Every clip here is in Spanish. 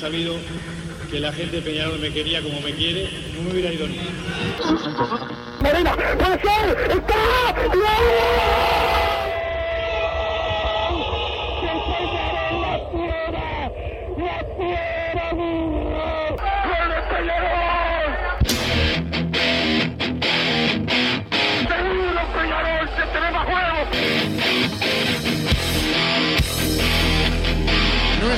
sabido que la gente de Peñarol me quería como me quiere, no me hubiera ido ni.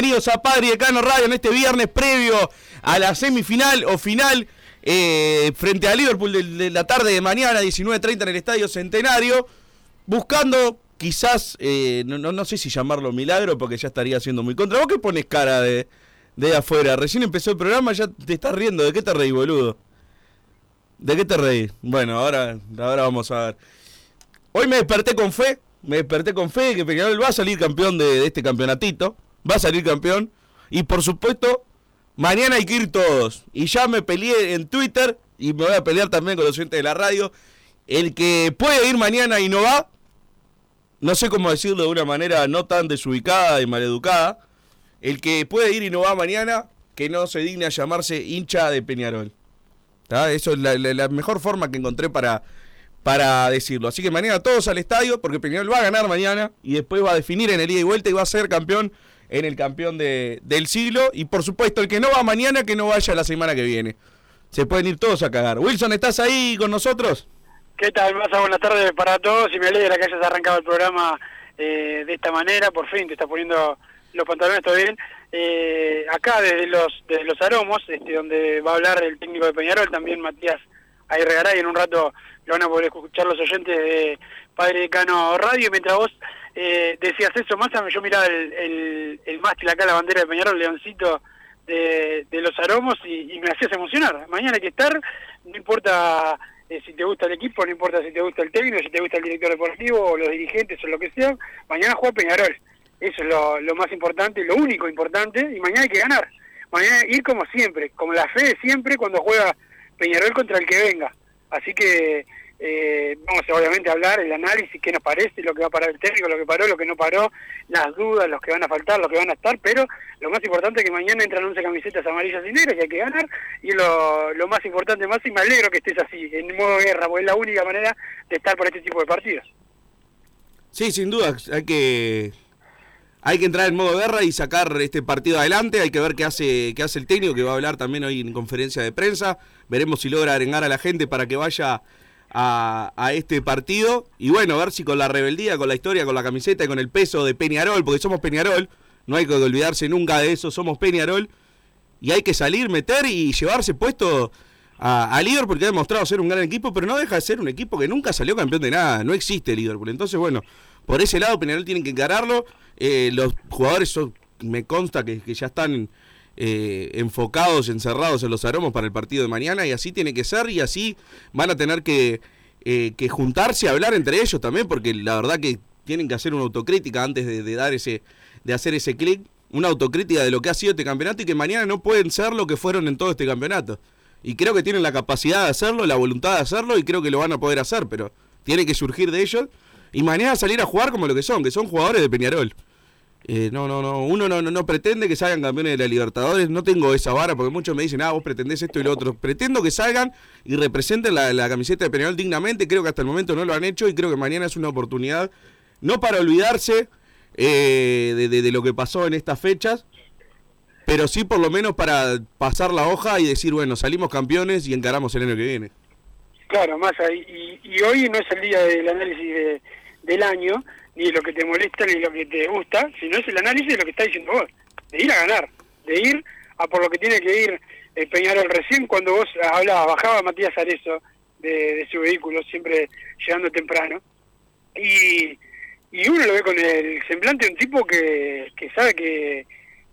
Bienvenidos a Padre y Decano Radio en este viernes previo a la semifinal o final eh, frente a Liverpool de, la tarde de mañana, 19.30 en el Estadio Centenario, buscando quizás, eh, no, no, no sé si llamarlo milagro porque ya estaría siendo muy contra. ¿Vos qué pones cara de, de afuera? Recién empezó el programa, ya te estás riendo. ¿De qué te reí, boludo? ¿De qué te reí? Bueno, ahora, ahora vamos a ver. Hoy me desperté con fe, me desperté con fe que Peñarol va a salir campeón de este campeonatito, va a salir campeón y por supuesto mañana hay que ir todos. Y ya me peleé en Twitter y me voy a pelear también con los oyentes de la radio. El que puede ir mañana y no va, no sé cómo decirlo de una manera no tan desubicada y maleducada, el que puede ir y no va mañana, que no se digne a llamarse hincha de Peñarol. Eso es la mejor forma que encontré para, para decirlo. Así que mañana todos al estadio, porque Peñarol va a ganar mañana y después va a definir en el ida y vuelta y va a ser campeón en el campeón de- del siglo. Y por supuesto, el que no va mañana, que no vaya la semana que viene. Se pueden ir todos a cagar. Wilson, ¿estás ahí con nosotros? ¿Qué tal, Massa? Buenas tardes para todos y me alegra que hayas arrancado el programa eh, de esta manera, por fin te estás poniendo los pantalones todo bien. Eh, acá desde los desde los aromos, este, donde va a hablar el técnico de Peñarol, también Matías Aguirregaray, en un rato lo van a poder escuchar los oyentes de Padre Decano Radio, mientras vos eh, decías eso, Massa, yo miraba el, el, mástil acá, la bandera de Peñarol, Leoncito de, de los aromos y, y me hacías emocionar. Mañana hay que estar, no importa eh, si te gusta el equipo, no importa si te gusta el técnico, si te gusta el director deportivo o los dirigentes o lo que sea, mañana juega Peñarol. Eso es lo, lo más importante, lo único importante, y mañana hay que ganar. Mañana ir como siempre, como la fe de siempre cuando juega Peñarol contra el que venga. Así que eh, vamos a, obviamente a hablar, el análisis, qué nos parece, lo que va a parar el técnico, lo que paró, lo que no paró, las dudas, los que van a faltar, los que van a estar, pero lo más importante es que mañana entran 11 camisetas amarillas y negras y hay que ganar, y lo, lo más importante más, y me alegro que estés así, en modo guerra, porque es la única manera de estar por este tipo de partidos. Sí, sin duda, hay que hay que entrar en modo guerra y sacar este partido adelante, hay que ver qué hace qué hace el técnico que va a hablar también hoy en conferencia de prensa, veremos si logra arengar a la gente para que vaya a, este partido y bueno, a ver si con la rebeldía, con la historia, con la camiseta y con el peso de Peñarol, porque somos Peñarol, no hay que olvidarse nunca de eso, somos Peñarol y hay que salir, meter y llevarse puesto a, a Liverpool que ha demostrado ser un gran equipo, pero no deja de ser un equipo que nunca salió campeón de nada, no existe Liverpool. Entonces, bueno, por ese lado Peñarol tienen que encararlo, eh, los jugadores me consta que, que ya están eh, enfocados, encerrados en los aromos para el partido de mañana y así tiene que ser y así van a tener que, eh, que juntarse hablar entre ellos también porque la verdad que tienen que hacer una autocrítica antes de, de dar ese, de hacer ese clic, una autocrítica de lo que ha sido este campeonato y que mañana no pueden ser lo que fueron en todo este campeonato. Y creo que tienen la capacidad de hacerlo, la voluntad de hacerlo y creo que lo van a poder hacer, pero tiene que surgir de ellos y mañana salir a jugar como lo que son, que son jugadores de Peñarol. Eh, no, no, no, uno no, no, no pretende que salgan campeones de la Libertadores, no tengo esa vara porque muchos me dicen, ah, vos pretendés esto y lo otro. Pretendo que salgan y representen la, la camiseta de Peñarol dignamente, creo que hasta el momento no lo han hecho y creo que mañana es una oportunidad, no para olvidarse eh, de, lo que pasó en estas fechas, pero sí por lo menos para pasar la hoja y decir, bueno, salimos campeones y encaramos el año que viene. Claro, más. Y, y hoy no es el día del análisis de- del año, ni lo que te molesta, ni lo que te gusta, sino es el análisis de lo que está diciendo vos, de ir a ganar, de ir a por lo que tiene que ir eh, Peñarol. Recién cuando vos hablabas, bajaba Matías Arezo de, de su vehículo, siempre llegando temprano, y, y uno lo ve con el semblante de un tipo que, que sabe que,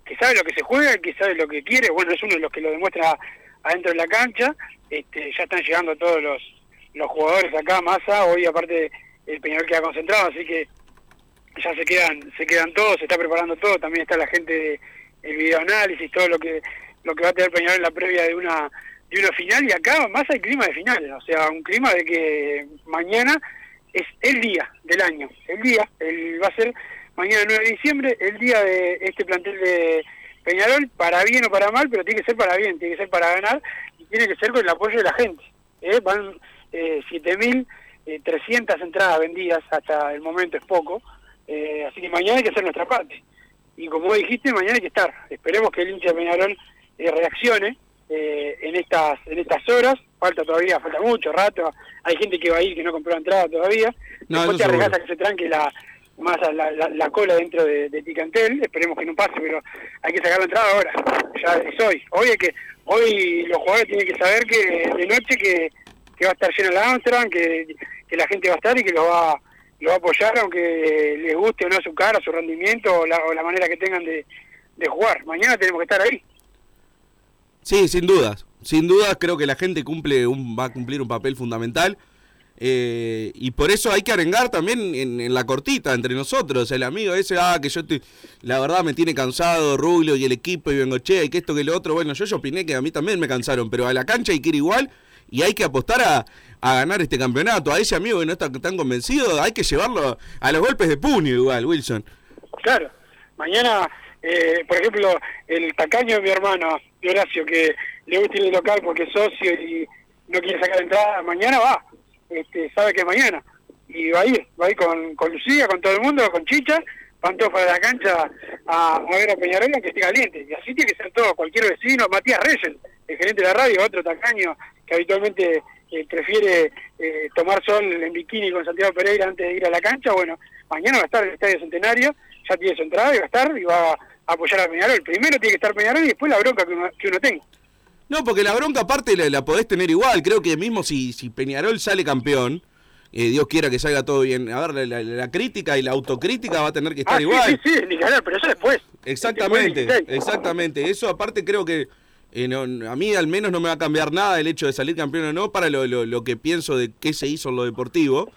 que sabe lo que se juega, que sabe lo que quiere, bueno, es uno de los que lo demuestra adentro de la cancha, este, ya están llegando todos los, los jugadores acá, Massa, hoy aparte el Peñarol queda concentrado, así que ya se quedan, se quedan todos, se está preparando todo, también está la gente de el videoanálisis, todo lo que lo que va a tener Peñarol en la previa de una de una final y acá más hay clima de finales, o sea, un clima de que mañana es el día del año, el día, el, va a ser mañana 9 de diciembre, el día de este plantel de Peñarol, para bien o para mal, pero tiene que ser para bien, tiene que ser para ganar y tiene que ser con el apoyo de la gente. ¿eh? Van eh, 7.300 entradas vendidas hasta el momento, es poco, eh, así que mañana hay que hacer nuestra parte. Y como vos dijiste, mañana hay que estar. Esperemos que el hincha de Peñarol eh, reaccione eh, en estas en estas horas. Falta todavía, falta mucho rato. Hay gente que va a ir que no compró la entrada todavía. No, Después te arriesgas a que se tranque la más a la, la- la cola dentro de, de Ticantel. Esperemos que no pase, pero hay que sacar la entrada ahora. Ya es hoy. Hoy hay que hoy los jugadores tienen que saber que de noche que, que va a estar llena la Amsterdam, que, que la gente va a estar y que lo va lo va a apoyar aunque les guste o no su cara, su rendimiento o la, o la manera que tengan de, jugar. Mañana tenemos que estar ahí. Sí, sin dudas. Sin dudas creo que la gente cumple un, va a cumplir un papel fundamental. eh, y por eso hay que arengar también en, la cortita entre nosotros. El amigo ese, ah, que yo estoy, la verdad me tiene cansado, Rubio y el equipo y Bengochea y que esto que lo otro. Bueno, yo, yo opiné que a mí también me cansaron, pero a la cancha hay que ir igual y hay que apostar a, a ganar este campeonato. A ese amigo que no está tan convencido, hay que llevarlo a los golpes de puño igual, Wilson. Claro, mañana, eh, por ejemplo, el tacaño de mi hermano, de Horacio, que le gusta ir al local porque es socio y no quiere sacar entrada, mañana va, este, sabe que es mañana, y va a ir, va a ir con, Lucía, con todo el mundo, con Chicha, van todos la cancha a, a ver a Peñarol que esté caliente, y así tiene que ser todo, cualquier vecino, Matías Reyes, el gerente de la radio, otro tacaño que habitualmente eh, prefiere eh, tomar sol en bikini con Santiago Pereira antes de ir a la cancha, bueno, mañana va a estar en el Estadio Centenario, ya tiene su entrada y va a estar y va a apoyar a Peñarol. Primero tiene que estar Peñarol y después la bronca que uno, que uno tenga. No, porque la bronca aparte la, la podés tener igual. Creo que mismo si, si Peñarol sale campeón, eh, Dios quiera que salga todo bien. A ver, la, la- la crítica y la autocrítica va a tener que estar Ah, igual. sí, sí, sí, que pero eso después. Exactamente, Después del 16. exactamente. Eso aparte creo que eh, a mí al menos no me va a cambiar nada el hecho de salir campeón o no para lo, lo- lo que pienso de qué se hizo en lo deportivo.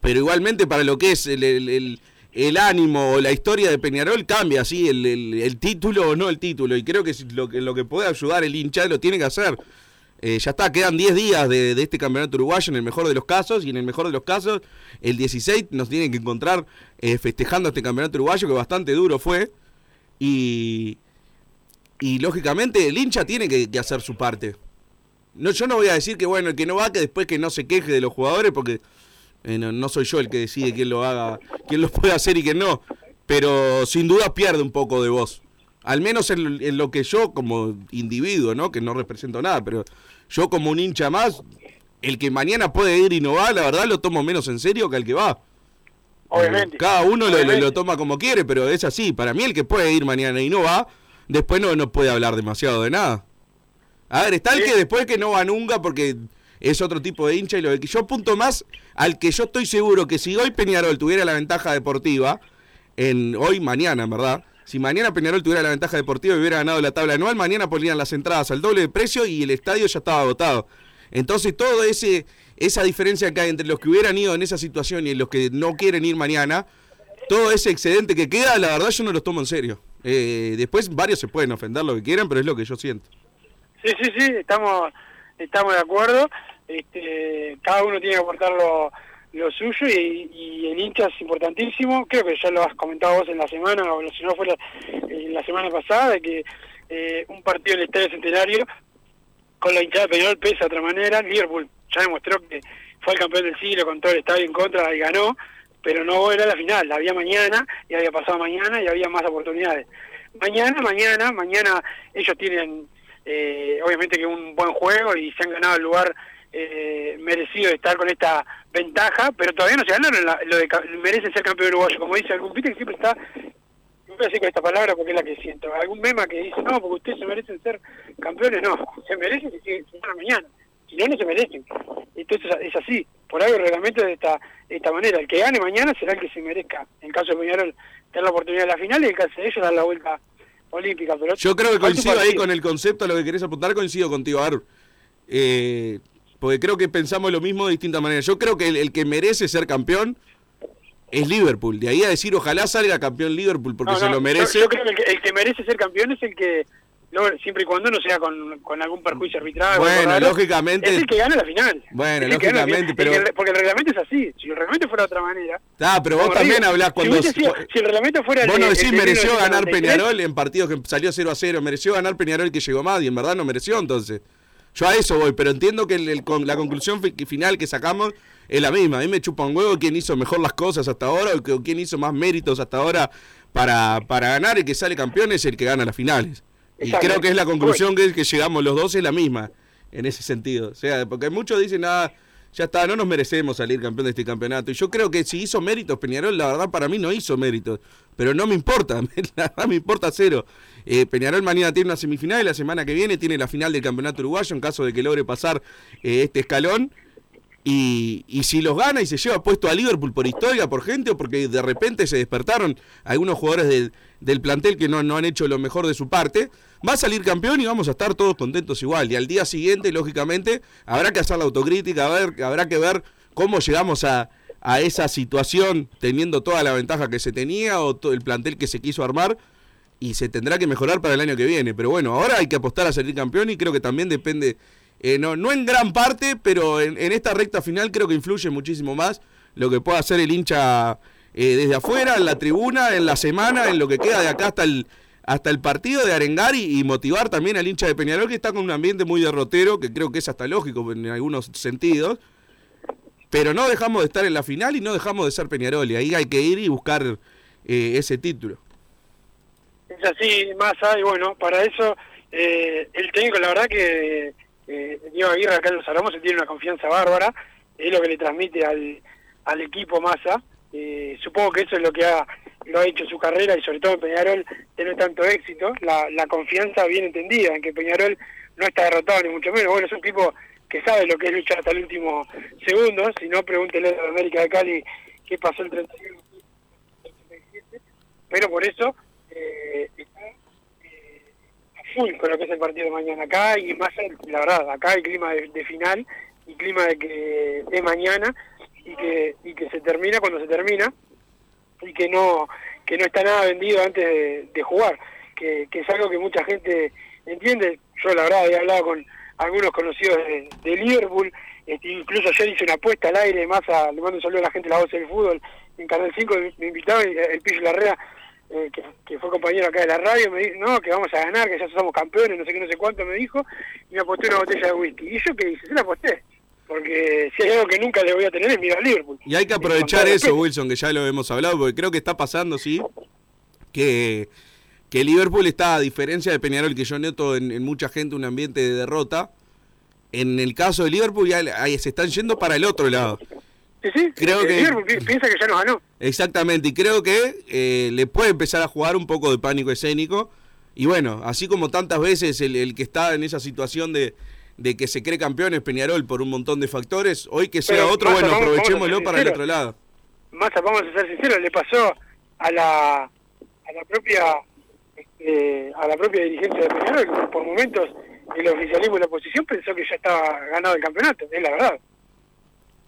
Pero igualmente para lo que es el, el- el- ánimo o la historia de Peñarol cambia, sí, el, título o no el título. Y creo que lo lo que puede ayudar el hincha lo tiene que hacer. Eh, ya está, quedan 10 días de, de este campeonato uruguayo en el mejor de los casos y en el mejor de los casos el 16 nos tienen que encontrar eh, festejando este campeonato uruguayo que bastante duro fue y, y lógicamente el hincha tiene que, que hacer su parte. No, yo no voy a decir que bueno, el que no va, que después que no se queje de los jugadores porque eh, no, no soy yo el que decide quién lo haga, quién lo puede hacer y quién no, pero sin duda pierde un poco de voz. Al menos en, en lo que yo como individuo, ¿no? Que no represento nada, pero yo como un hincha más, el que mañana puede ir y no va, la verdad lo tomo menos en serio que el que va. Obviamente. Cada uno lo, lo- Obviamente. lo toma como quiere, pero es así. Para mí el que puede ir mañana y no va, después no, no puede hablar demasiado de nada. A ver, está el que después que no va nunca porque es otro tipo de hincha y lo de que yo apunto más al que yo estoy seguro que si hoy Peñarol tuviera la ventaja deportiva, en hoy, mañana, en verdad, Si mañana Peñarol tuviera la ventaja deportiva y hubiera ganado la tabla anual, mañana ponían las entradas al doble de precio y el estadio ya estaba agotado. Entonces, todo ese esa diferencia que hay entre los que hubieran ido en esa situación y los que no quieren ir mañana, todo ese excedente que queda, la verdad yo no los tomo en serio. Eh, después varios se pueden ofender lo que quieran, pero es lo que yo siento. Sí, sí, sí, estamos, estamos de acuerdo. Este, cada uno tiene que aportar lo, suyo y, el hincha es importantísimo. Creo que ya lo has comentado vos en la semana, o si no fue la, en la semana pasada, de que eh, un partido en el Estadio Centenario con la hinchada de Peñarol pesa de otra manera. Liverpool ya demostró que fue el campeón del siglo con todo el estadio en contra y ganó, pero no era la final. Había mañana y había pasado mañana y había más oportunidades. Mañana, mañana, mañana ellos tienen eh, obviamente que un buen juego y se han ganado el lugar eh, merecido de estar con esta ventaja, pero todavía no se ganaron la- lo de merecen ser campeón uruguayo, como dice algún viste que siempre está voy a decir con esta palabra porque es la que siento, algún mema que dice, no, porque ustedes se merecen ser campeones, no, se merecen si se se ganan mañana, si no, no se merecen. Entonces es así, por algo el reglamento de esta, de esta manera, el que gane mañana será el que se merezca, en el caso de Peñarol, tener la oportunidad de la final y en el caso de ellos dar la vuelta olímpica. Pero Yo creo que coincido ahí con el concepto a lo que querés apuntar, coincido contigo, Ar. Eh, porque creo que pensamos lo mismo de distinta manera. Yo creo que el, el que merece ser campeón es Liverpool. De ahí a decir, ojalá salga campeón Liverpool porque No, se lo merece. Yo, creo que el, que el que merece ser campeón es el que, siempre y cuando no sea con, con algún perjuicio arbitral. Bueno, lógicamente- Es el que gana la final. Bueno, lógicamente, final. pero- El porque el reglamento es así. Si el reglamento fuera de otra manera. Ah, pero vos también digo, hablás cuando... sido- si el reglamento fuera Vos no de- decís el mereció ganar 1993, Peñarol en partidos que salió 0 a 0, mereció ganar Peñarol que llegó más y en verdad no mereció entonces. Yo a eso voy, pero entiendo que con- la conclusión fi- final que sacamos es la misma. A mí me chupa un huevo quién hizo mejor las cosas hasta ahora o quién hizo más méritos hasta ahora para, para ganar. El que sale campeón es el que gana las finales. Y creo que es la conclusión que, que llegamos los dos, es la misma en ese sentido. O sea, porque muchos dicen, ah, ya está, no nos merecemos salir campeón de este campeonato. Y yo creo que si hizo méritos Peñarol, la verdad para mí no hizo méritos. Pero no me importa, la verdad me importa cero. Eh, Peñarol mañana tiene una semifinal y la semana que viene tiene la final del campeonato uruguayo en caso de que logre pasar eh, este escalón. Y, y si los gana y se lleva puesto a Liverpool por historia, por gente o porque de repente se despertaron algunos jugadores del, del plantel que no, han hecho lo mejor de su parte, va a salir campeón y vamos a estar todos contentos igual. Y al día siguiente, lógicamente, habrá que hacer la autocrítica, habrá que ver cómo llegamos a, a esa situación teniendo toda la ventaja que se tenía o todo el plantel que se quiso armar y se tendrá que mejorar para el año que viene. Pero bueno, ahora hay que apostar a salir campeón y creo que también depende, eh, no, no en gran parte, pero en, en esta recta final creo que influye muchísimo más lo que pueda hacer el hincha eh, desde afuera, en la tribuna, en la semana, en lo que queda de acá hasta el hasta el partido de arengar y, motivar también al hincha de Peñarol que está con un ambiente muy derrotero, que creo que es hasta lógico en algunos sentidos, pero no dejamos de estar en la final y no dejamos de ser Peñarol, y ahí hay que ir y buscar eh, ese título. Es así, Massa, y bueno, para eso eh, el técnico, la verdad que eh, Diego Aguirre acá en los se tiene una confianza bárbara, es lo que le transmite al, al equipo Massa. Eh, supongo que eso es lo que ha, lo ha hecho su carrera y sobre todo en Peñarol tener tanto éxito, la, la confianza bien entendida en que Peñarol no está derrotado ni mucho menos. Bueno, es un tipo que sabe lo que es luchar hasta el último segundo, si no pregúntele a América de Cali qué pasó el 31 pero por eso eh, full con lo que es el partido de mañana acá y más la verdad acá hay clima de, de final y clima de que es mañana y que y que se termina cuando se termina y que no que no está nada vendido antes de, de jugar que, que es algo que mucha gente entiende. Yo la verdad he hablado con algunos conocidos de, de Liverpool este, incluso ayer hice una apuesta al aire más a, le mando un saludo a la gente de la voz del fútbol en Canal 5 me invitaba y el Pillo Larrea eh, que, que, fue compañero acá de la radio, me dice, no, que vamos a ganar, que ya somos campeones, no sé qué, no sé cuánto, me dijo, y me aposté una botella de whisky. ¿Y yo qué hice? Se la aposté. Porque si hay algo que nunca le voy a tener es a Liverpool. Y hay que aprovechar eso, Wilson, que ya lo hemos hablado, porque creo que está pasando, sí, que, que Liverpool está, a diferencia de Peñarol, que yo noto en, en mucha gente un ambiente de derrota, en el caso de Liverpool ya ahí se están yendo para el otro lado. Sí, sí, creo que Liverpool piensa que ya nos ganó. Exactamente, y creo que eh, le puede empezar a jugar un poco de pánico escénico. Y bueno, así como tantas veces el, el que está en esa situación de, de, que se cree campeón es Peñarol por un montón de factores, hoy que sea Pero, otro, Massa, bueno, vamos- aprovechémoslo vamos para el otro lado. Más vamos a ser sinceros, le pasó a la, a la propia eh, a la propia dirigencia de Peñarol, que por momentos el oficialismo y la oposición pensó que ya estaba ganado el campeonato, es la verdad.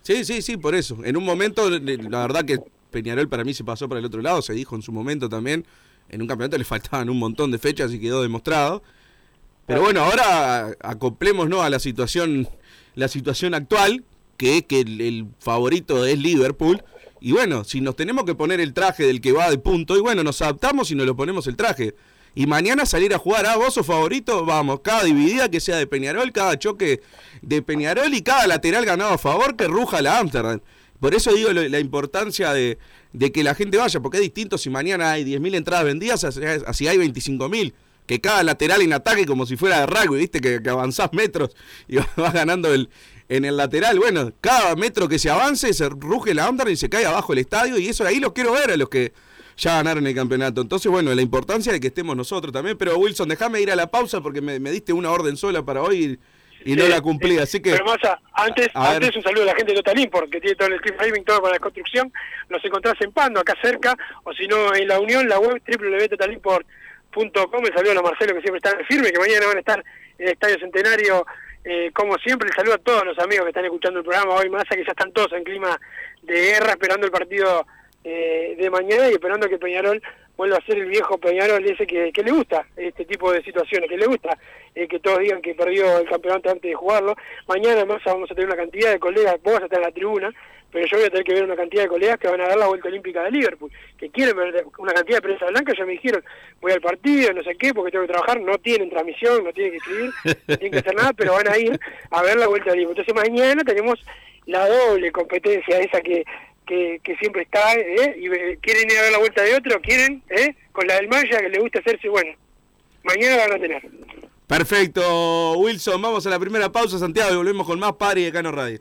Sí, sí, sí, por eso. En un momento, la verdad que Peñarol para mí se pasó para el otro lado, se dijo en su momento también, en un campeonato le faltaban un montón de fechas y quedó demostrado. Pero bueno, ahora acoplémonos a la situación, la situación actual, que es que el, el favorito es Liverpool. Y bueno, si nos tenemos que poner el traje del que va de punto, y bueno, nos adaptamos y nos lo ponemos el traje. Y mañana salir a jugar, ah, vos sos favorito, vamos, cada dividida que sea de Peñarol, cada choque de Peñarol y cada lateral ganado a favor que ruja la Amsterdam. Por eso digo lo- la importancia de, de que la gente vaya, porque es distinto si mañana hay 10.000 entradas vendidas, así hay 25.000. Que cada lateral en ataque como si fuera de rugby, viste, que, que avanzás metros y vas ganando el, en el lateral. Bueno, cada metro que se avance se ruge la Amsterdam y se cae abajo el estadio y eso ahí los quiero ver a los que ya ganaron el campeonato. Entonces, bueno, la importancia de que estemos nosotros también. Pero Wilson, déjame ir a la pausa porque me, me diste una orden sola para hoy y, y no la cumplí. eh, Así que... Pero Massa, antes, ver. un saludo a la gente de Total Import, que tiene todo el framing, todo para la construcción. Nos encontrás en Pando, acá cerca, o si no, en La Unión, la web www.totalimport.com. El saludo a Marcelo, que siempre está firme, que mañana van a estar en el Estadio Centenario, eh, como siempre. El saludo a todos los amigos que están escuchando el programa hoy, Massa, que ya están todos en clima de guerra, esperando el partido eh, de mañana y esperando que Peñarol vuelva a ser el viejo Peñarol ese que, le gusta este tipo de situaciones, que le gusta eh, que todos digan que perdió el campeonato antes de jugarlo. Mañana más vamos a tener una cantidad de colegas, vos vas a estar en la tribuna, pero yo voy a tener que ver una cantidad de colegas que van a dar la vuelta olímpica de Liverpool, que quieren ver una cantidad de prensa blanca, ya me dijeron, voy al partido, no sé qué, porque tengo que trabajar, no tienen transmisión, no tienen que escribir, no tienen que hacer nada, pero van a ir a ver la vuelta Liverpool. Entonces mañana tenemos la doble competencia esa que que, que siempre está, ¿eh? y quieren ir a ver la vuelta de otro, quieren, ¿eh? con la del Maya, que le gusta hacerse, bueno, mañana van a tener. Perfecto, Wilson. Vamos a la primera pausa, Santiago, y volvemos con más Pari de Cano Radio.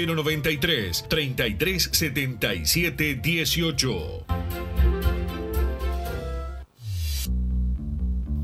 093 3377 18.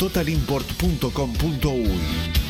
www.totalimport.com.uy.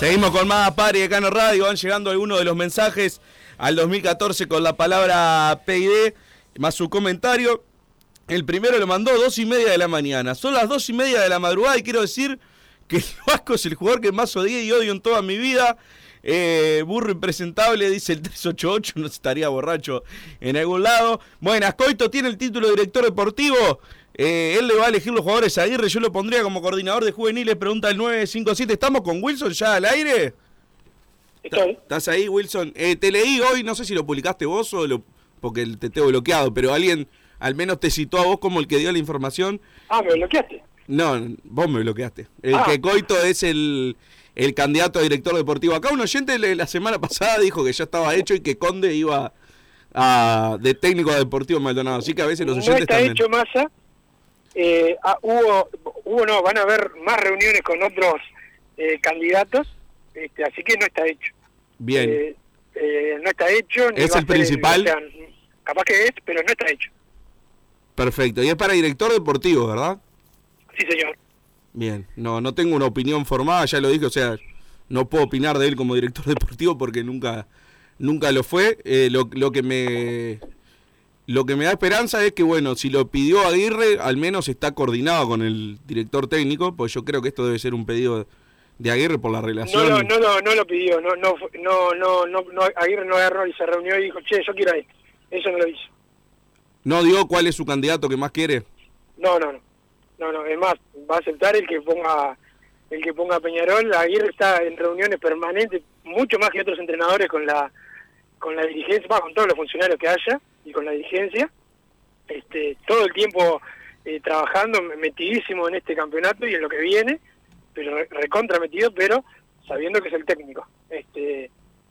Seguimos con más Padre de Cano Radio. Van llegando algunos de los mensajes al 2014 con la palabra PID, más su comentario. El primero lo mandó dos y media de la mañana. Son las dos y media de la madrugada y quiero decir que el Vasco es el jugador que más odié y odio en toda mi vida. Eh, burro impresentable, dice el 388, no estaría borracho en algún lado. Buenas, Coito tiene el título de director deportivo. Eh, él le va a elegir los jugadores a Aguirre, yo lo pondría como coordinador de juveniles, pregunta el 957. ¿Estamos con Wilson ya al aire? Estoy. ¿Estás ahí, Wilson? Eh, te leí hoy, no sé si lo publicaste vos o lo, porque te tengo bloqueado, pero alguien al menos te citó a vos como el que dio la información. Ah, me bloqueaste. No, vos me bloqueaste. El Ah. que Coito es el, el candidato a director deportivo. Acá un oyente la semana pasada dijo que ya estaba hecho y que Conde iba a, de técnico deportivo Maldonado. Así que a veces los No oyentes está también. hecho masa. Eh, ah, hubo, hubo, no, van a haber más reuniones con otros eh, candidatos, este, así que no está hecho. Bien. Eh, eh, no está hecho. ni ¿Es el principal? o sea, capaz que es, pero no está hecho. Perfecto. Y es para director deportivo, ¿verdad? Sí, señor. Bien. No, no tengo una opinión formada, ya lo dije, o sea, no puedo opinar de él como director deportivo porque nunca, nunca lo fue. Eh, lo, lo que me lo que me da esperanza es que, bueno, si lo pidió Aguirre, al menos está coordinado con el director técnico, pues yo creo que esto debe ser un pedido de Aguirre por la No relación. lo, no, lo, no lo pidió, no, no, no, no, no, no, Aguirre no agarró y se reunió y dijo, che, yo quiero ir. Eso no lo hizo. ¿No dio cuál es su candidato que más quiere? No, no, no. No, no, es más, va a aceptar el que ponga el que ponga a Peñarol. Aguirre está en reuniones permanentes, mucho más que otros entrenadores con la con la dirigencia, va, con todos los funcionarios que haya y con la dirigencia. Este, todo el tiempo eh, trabajando, metidísimo en este campeonato y en lo que viene, pero re- recontra metido, pero sabiendo que es el técnico. Este,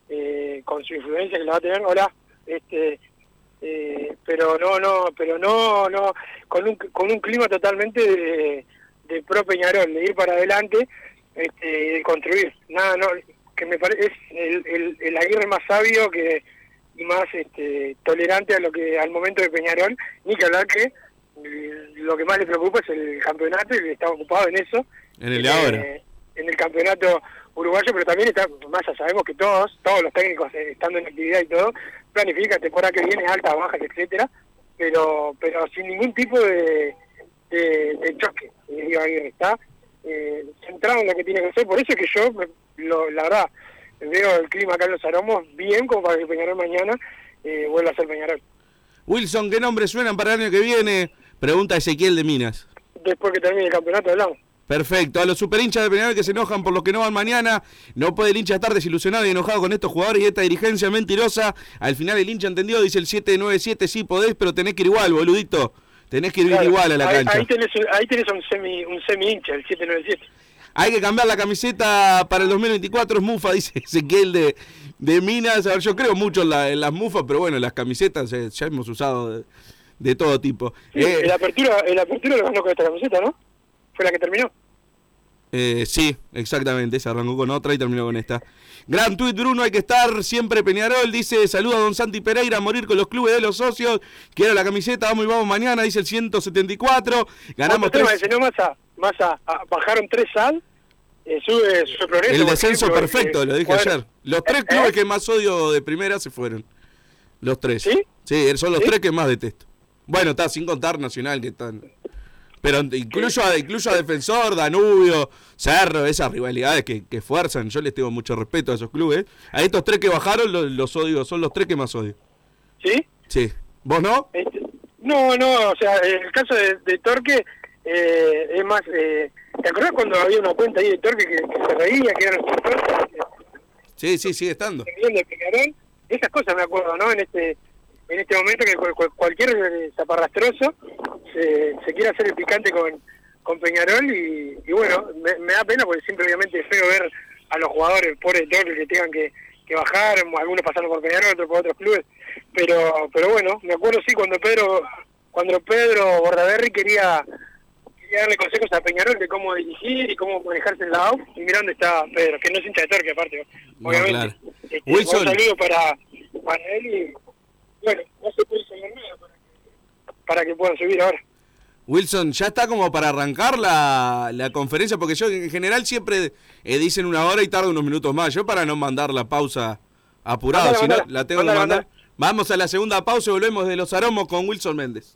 eh, con su influencia que la va a tener ahora, este, eh, pero no, no, pero no, no, con un, con un clima totalmente de, de pro Peñarol, de ir para adelante, este, de construir. Nada, no, que me parece es el, el, el Aguirre más sabio que y más este, tolerante a lo que al momento de Peñarol, ni que hablar que eh, lo que más le preocupa es el campeonato y está ocupado en eso. En el de Eh, ahora. En el campeonato uruguayo, pero también está, más ya sabemos que todos, todos los técnicos eh, estando en actividad y todo, planifican temporada que viene, altas, bajas, etcétera, pero pero sin ningún tipo de, de, de choque. Digo, Aguirre está eh, centrado en lo que tiene que hacer, por eso es que yo, lo, la verdad, veo el clima acá en los aromos bien como para que Peñarol mañana eh, vuelva a ser Peñarol. Wilson, ¿qué nombres suenan para el año que viene? Pregunta Ezequiel de Minas. Después que termine el campeonato hablamos. Perfecto, a los super hinchas de Peñarol que se enojan por los que no van mañana, no puede el hincha estar desilusionado y enojado con estos jugadores y esta dirigencia mentirosa. Al final el hincha entendió, dice el 797, sí podés, pero tenés que ir igual, boludito. Tenés que ir Claro, igual a la ahí, cancha. Ahí tenés, ahí tenés un semi un semi hincha, el 797. Hay que cambiar la camiseta para el 2024, es mufa, dice Ezequiel de, de Minas. A ver, yo creo mucho en, la- en las mufas, pero bueno, las camisetas eh, ya hemos usado de, de todo tipo. Sí, Eh, el apertura, el apertura lo ganó con esta camiseta, ¿no? Fue la que terminó. Eh, sí, exactamente, se arrancó con otra y terminó con esta. Gran tuit, Bruno, hay que estar siempre Peñarol, dice, saluda a don Santi Pereira, a morir con los clubes de los socios, quiero la camiseta, vamos y vamos mañana, dice el 174, ganamos tema, tres, dice, no, Massa, Massa, bajaron tres sal, eh, sube, sube progreso. el descenso ejemplo, perfecto, eh, lo dije ayer. Los tres ¿Eh? clubes que más odio de primera se fueron, los tres. ¿Sí? Sí, son los ¿Sí? tres que más detesto. Bueno, está sin contar Nacional, que están... Pero incluyo a, incluyo a Defensor, Danubio, Cerro, esas rivalidades que, que fuerzan. Yo les tengo mucho respeto a esos clubes. A estos tres que bajaron los, los odio, son los tres que más odio. ¿Sí? Sí. ¿Vos no? Este, no, no, o sea, el caso de, de Torque eh, es más... Eh, ¿Te acordás cuando había una cuenta ahí de Torque que, que se reía, que eran los Sí, sí, sigue estando. Esas cosas me acuerdo, ¿no? En este en este momento que cual- cual- cualquier eh, zaparrastroso se, se quiere hacer el picante con, con Peñarol y, y bueno, me, me da pena porque siempre obviamente es feo ver a los jugadores por el Torque que tengan que, que bajar, algunos pasando por Peñarol, otros por otros clubes, pero pero bueno, me acuerdo sí cuando Pedro cuando Pedro Bordaberry quería, quería darle consejos a Peñarol de cómo dirigir y cómo manejarse en la AUF, y mirá dónde está Pedro, que no es hincha de Torque aparte, No, obviamente. claro. Este, Wilson. Un saludo para, para él y bueno, no se puede salir nada para que, para que puedan subir ahora. Wilson, ya está como para arrancar la, la conferencia, porque yo en general siempre eh, dicen una hora y tarda unos minutos más. Yo para no mandar la pausa apurado, Mándala, si no, la tengo que mandar. Vamos a la segunda pausa y volvemos de los aromos con Wilson Méndez.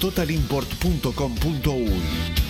www.totalimport.com.uy.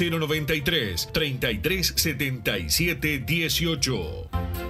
093 33 77 18.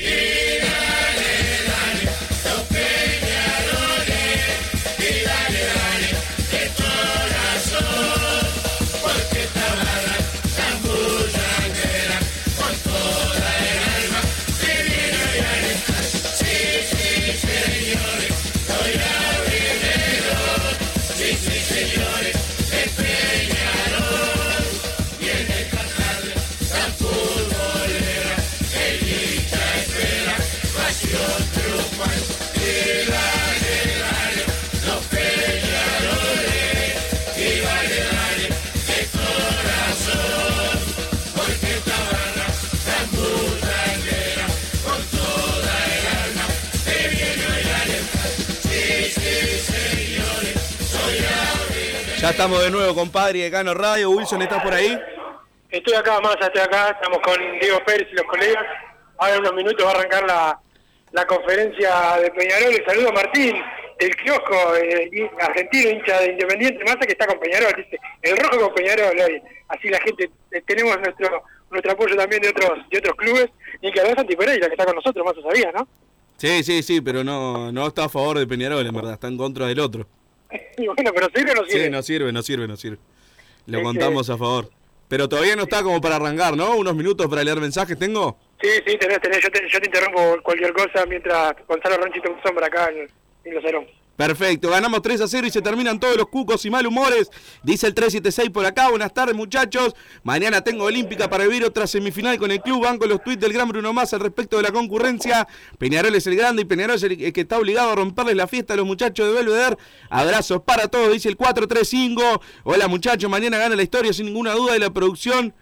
Yeah. Ya estamos de nuevo, compadre, de Cano Radio. Wilson, ¿estás por ahí? Estoy acá, más estoy acá, estamos con Diego Pérez y los colegas. Ahora en unos minutos va a arrancar la, la conferencia de Peñarol. Le saludo a Martín, el kiosco eh, argentino, hincha de Independiente Massa, que está con Peñarol. Dice, el rojo con Peñarol hoy. Así la gente, eh, tenemos nuestro nuestro apoyo también de otros de otros clubes. Y que Santi Pereira, que está con nosotros, más o sabía, ¿no? Sí, sí, sí, pero no, no está a favor de Peñarol, en verdad. Está en contra del otro. Y bueno, pero sirve o no sirve. Sí, no sirve, no sirve, no sirve. Lo Es contamos a favor. Pero todavía no está como para arrancar, ¿no? Unos minutos para leer mensajes tengo. Sí, sí, tenés, tenés. Yo te, yo te interrumpo cualquier cosa mientras Gonzalo Ronchi toma sombra acá en, en Los Herón. Perfecto, ganamos 3 a 0 y se terminan todos los cucos y malhumores. Dice el 376 por acá. Buenas tardes, muchachos. Mañana tengo Olímpica para vivir otra semifinal con el club. Banco los tuits del gran Bruno Massa al respecto de la concurrencia. Peñarol es el grande y Peñarol es el que está obligado a romperles la fiesta a los muchachos de Belvedere. Abrazos para todos, dice el 435. Hola, muchachos. Mañana gana la historia sin ninguna duda de la producción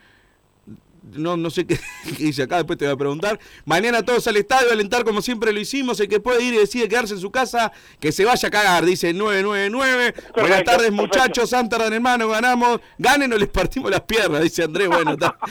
no, no sé qué, qué dice acá, después te voy a preguntar. Mañana todos al estadio, alentar como siempre lo hicimos. El que puede ir y decide quedarse en su casa, que se vaya a cagar, dice el 999. Buenas tardes, muchachos. Amsterdam, hermano, ganamos. Ganen o les partimos las piernas, dice Andrés. Bueno, está.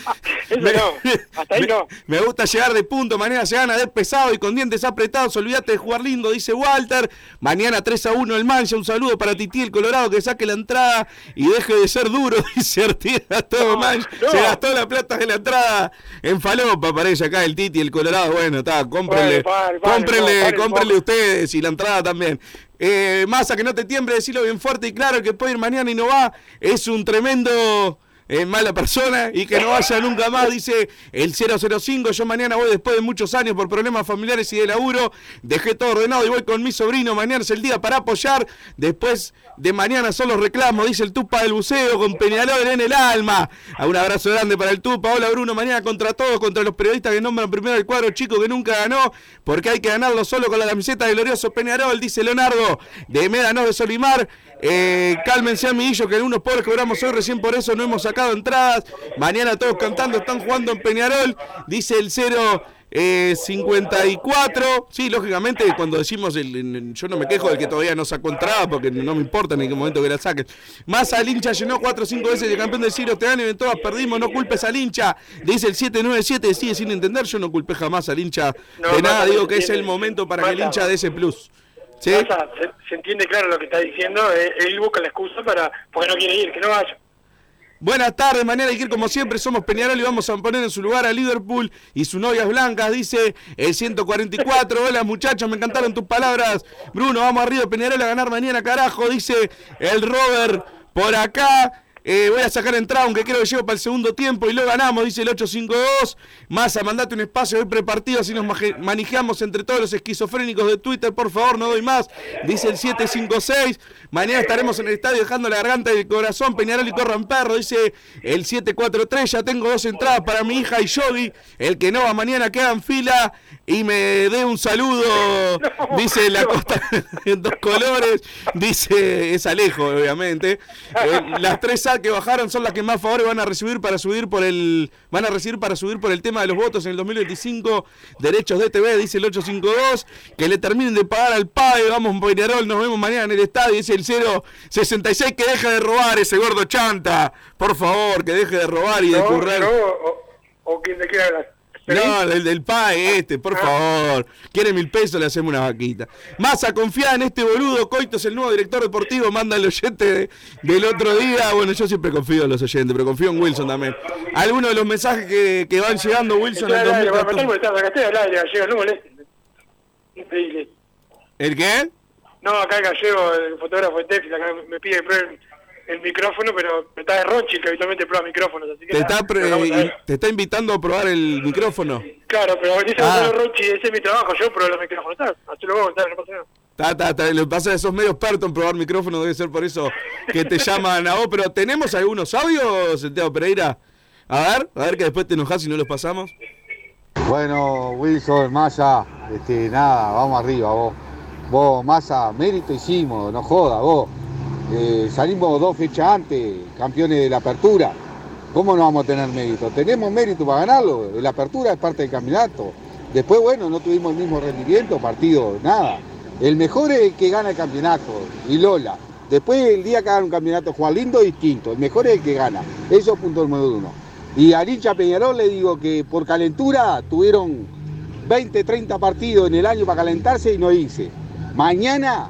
Eso Me- no, hasta ahí me- no. Me gusta llegar de punto, mañana se gana de pesado y con dientes apretados. Olvídate de jugar lindo, dice Walter. Mañana 3 a 1 el Mancha. Un saludo para Titi el Colorado que saque la entrada y deje de ser duro, dice Artigas. Todo Mancha. no. Se gastó la plata de la entrada en Falopa, parece acá el Titi el Colorado. Bueno, está, cómprenle, Vale, vale, cómprenle, vale, cómprenle ustedes y la entrada también. Eh, Massa, que no te tiemble, decirlo bien fuerte y claro, que puede ir mañana y no va, es un tremendo eh, mala persona y que no vaya nunca más, dice el 005. Yo mañana voy después de muchos años por problemas familiares y de laburo. Dejé todo ordenado y voy con mi sobrino. Mañana es el día para apoyar. Después de mañana son los reclamos, dice el Tupa del buceo con Peñalol en el alma. A un abrazo grande para el Tupa. Hola Bruno, mañana contra todos, contra los periodistas que nombran primero el cuadro chico que nunca ganó, porque hay que ganarlo solo con la camiseta del glorioso Peñarol, dice Leonardo de Médanos de Solimar. Eh, cálmense amiguillos que unos pobres cobramos hoy, recién por eso no hemos sacado entradas. Mañana todos cantando, están jugando en Peñarol, dice el 0. eh, 54, sí, lógicamente cuando decimos, el, el- yo no me quejo del que todavía no sacó entrada porque no me importa en qué momento que la saquen. Más al hincha llenó 4 o 5 veces de campeón del siglo este año y en todas perdimos, no culpes al hincha, dice el 797, sigue sin entender, yo no culpé jamás al hincha No, de nada, Mata, digo que es el momento para que el hincha dé ese plus. Se, se entiende claro lo que está diciendo. eh, Él busca la excusa para porque no quiere ir, que no vaya. Buenas tardes, mañana hay que ir como siempre, somos Peñarol y vamos a poner en su lugar a Liverpool y sus novias blancas, dice el 144. Hola muchachos, me encantaron tus palabras. Bruno, vamos arriba Peñarol a ganar mañana, carajo, dice el Robert por acá. Eh, voy a sacar entrada, aunque creo que llego para el segundo tiempo y lo ganamos, dice el 852. Massa, mandate un espacio hoy prepartido, así nos manejamos entre todos los esquizofrénicos de Twitter, por favor, no doy más. Dice el 756. Mañana estaremos en el estadio dejando la garganta y el corazón. Peñarol y corran perro, dice el 743. Ya tengo dos entradas para mi hija y Yogi. El que no va mañana queda en fila y me dé un saludo, dice la costa en dos colores. Dice, es Alejo, obviamente. Eh, las tres Que bajaron son las que más favores van a recibir para subir por el. Van a recibir para subir por el tema de los votos en el 2025. Derechos de TV, dice el 852. Que le terminen de pagar al PAE. Vamos, Peñarol, nos vemos mañana en el estadio. Dice el 066 que deje de robar ese gordo chanta. Por favor, que deje de robar y de No, currar. no, o, o quien te quiera. No, el del PAE este, por favor. Quiere mil pesos, le hacemos una vaquita. Massa, confía en este boludo. Coito es el nuevo director deportivo. Manda el oyente de- del otro día. Bueno, yo siempre confío en los oyentes, pero confío en Wilson también. Algunos de los mensajes que, que van llegando, Wilson, Estoy en al aire, bueno, me 2014. están molestando, acá estoy al aire, gallego, no molesten. Increíble. ¿El qué? No, acá el gallego, el fotógrafo de Tefil, acá me- pide el, micrófono, pero está de Ronchi, que habitualmente prueba micrófonos, así que Te nada, está, pre- a ver. te está invitando a probar el micrófono. Claro, pero dice Ah. Gonzalo Ronchi, ese es mi trabajo, yo pruebo los micrófonos, está, así lo voy a contar, no pasa nada. Ta, ta, ta, Lo que pasa es que sos medio experto en probar micrófono, debe ser por eso que te llaman a vos. Pero ¿tenemos algunos audios, Santiago Pereira? A ver, a ver que después te enojas si no los pasamos. Bueno, Wilson, Massa, este, nada, vamos arriba, vos. Vos, Massa, mérito hicimos, no joda, vos. Eh, salimos dos fechas antes, campeones de la apertura. ¿Cómo no vamos a tener mérito? Tenemos mérito para ganarlo. La apertura es parte del campeonato. Después, bueno, no tuvimos el mismo rendimiento, partido, nada. El mejor es el que gana el campeonato, y Lola. Después, el día que hagan un campeonato, Juan Lindo, distinto. El mejor es el que gana. Eso es punto número uno. Y a hincha Peñarol le digo que por calentura tuvieron 20, 30 partidos en el año para calentarse y no hice. Mañana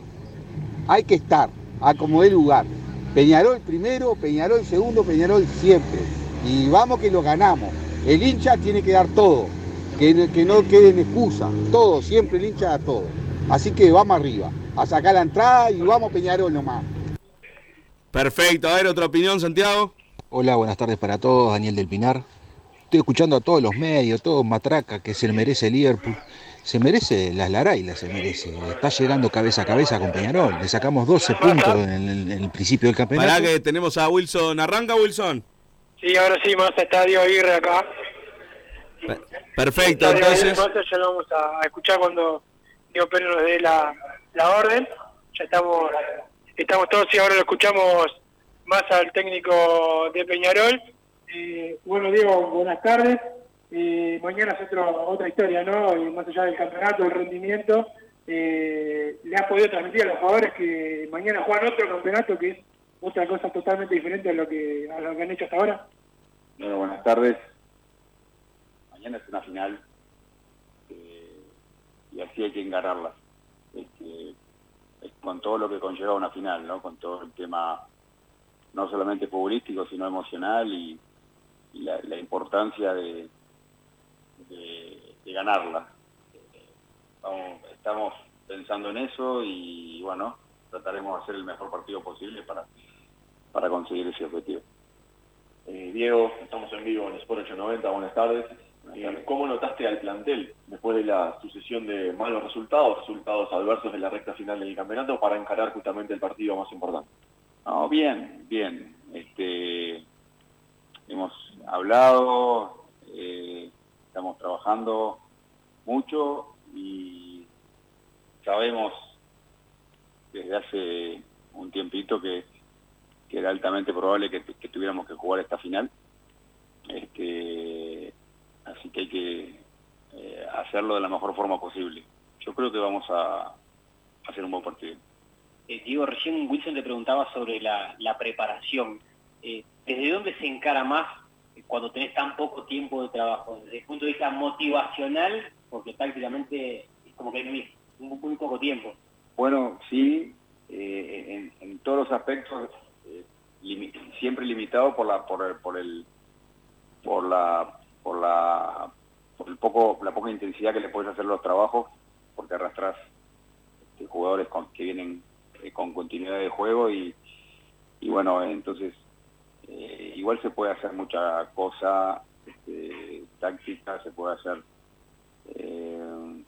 hay que estar a como dé lugar. Peñarol primero, Peñarol segundo, Peñarol siempre. Y vamos que lo ganamos. El hincha tiene que dar todo, que, que no queden excusas. Todo, siempre el hincha da todo. Así que vamos arriba, a sacar la entrada y vamos Peñarol nomás. Perfecto, a ver, otra opinión, Santiago. Hola, buenas tardes para todos, Daniel del Pinar. Estoy escuchando a todos los medios, todo matraca que se le merece Liverpool. Se merece las Larailas, se merece. Está llegando cabeza a cabeza con Peñarol. Le sacamos 12 puntos en el, en el principio del campeonato. Pará que tenemos a Wilson. ¿Arranca Wilson? Sí, ahora sí, más Estadio Aguirre acá. Perfecto, Estadio entonces. ya lo vamos a, a escuchar cuando Diego Pérez nos dé la, la orden. Ya estamos, estamos todos y ahora lo escuchamos más al técnico de Peñarol. Eh, bueno, Diego, buenas tardes. Eh, mañana es otro, otra historia, ¿no? Eh, más allá del campeonato, del rendimiento. Eh, ¿Le has podido transmitir a los jugadores que mañana juegan otro campeonato que es otra cosa totalmente diferente a lo que, a lo que han hecho hasta ahora? Bueno, buenas tardes. Mañana es una final eh, y así hay que encararla. Este, es con todo lo que conlleva una final, ¿no? Con todo el tema no solamente futbolístico, sino emocional y, y la importancia de, de, de ganarla. Eh, vamos, estamos pensando en eso y bueno, trataremos de hacer el mejor partido posible para, para conseguir ese objetivo. Eh, Diego, estamos en vivo en Sport 890, buenas tardes. Eh, ¿Cómo notaste al plantel después de la sucesión de malos resultados, resultados adversos en la recta final del campeonato para encarar justamente el partido más importante? No, bien, bien. Este, hemos hablado, eh, estamos trabajando mucho y sabemos desde hace un tiempito que, que era altamente probable que, tuviéramos que jugar esta final. Este, así que hay que eh, hacerlo de la mejor forma posible. Yo creo que vamos a, hacer un buen partido. Eh, Diego, recién Wilson te preguntaba sobre la, la preparación. Eh, ¿Desde dónde se encara más cuando tenés tan poco tiempo de trabajo? Desde el punto de vista motivacional, porque prácticamente es como que hay muy, muy, poco tiempo. Bueno, sí, eh, en, todos los aspectos, eh, limi- siempre limitado por la, por el, por el, por la, por la, por el poco, la poca intensidad que le puedes hacer los trabajos, porque arrastras este, jugadores con- que vienen eh, con continuidad de juego y, y bueno, entonces eh, igual se puede hacer mucha cosa este, táctica, se puede hacer eh,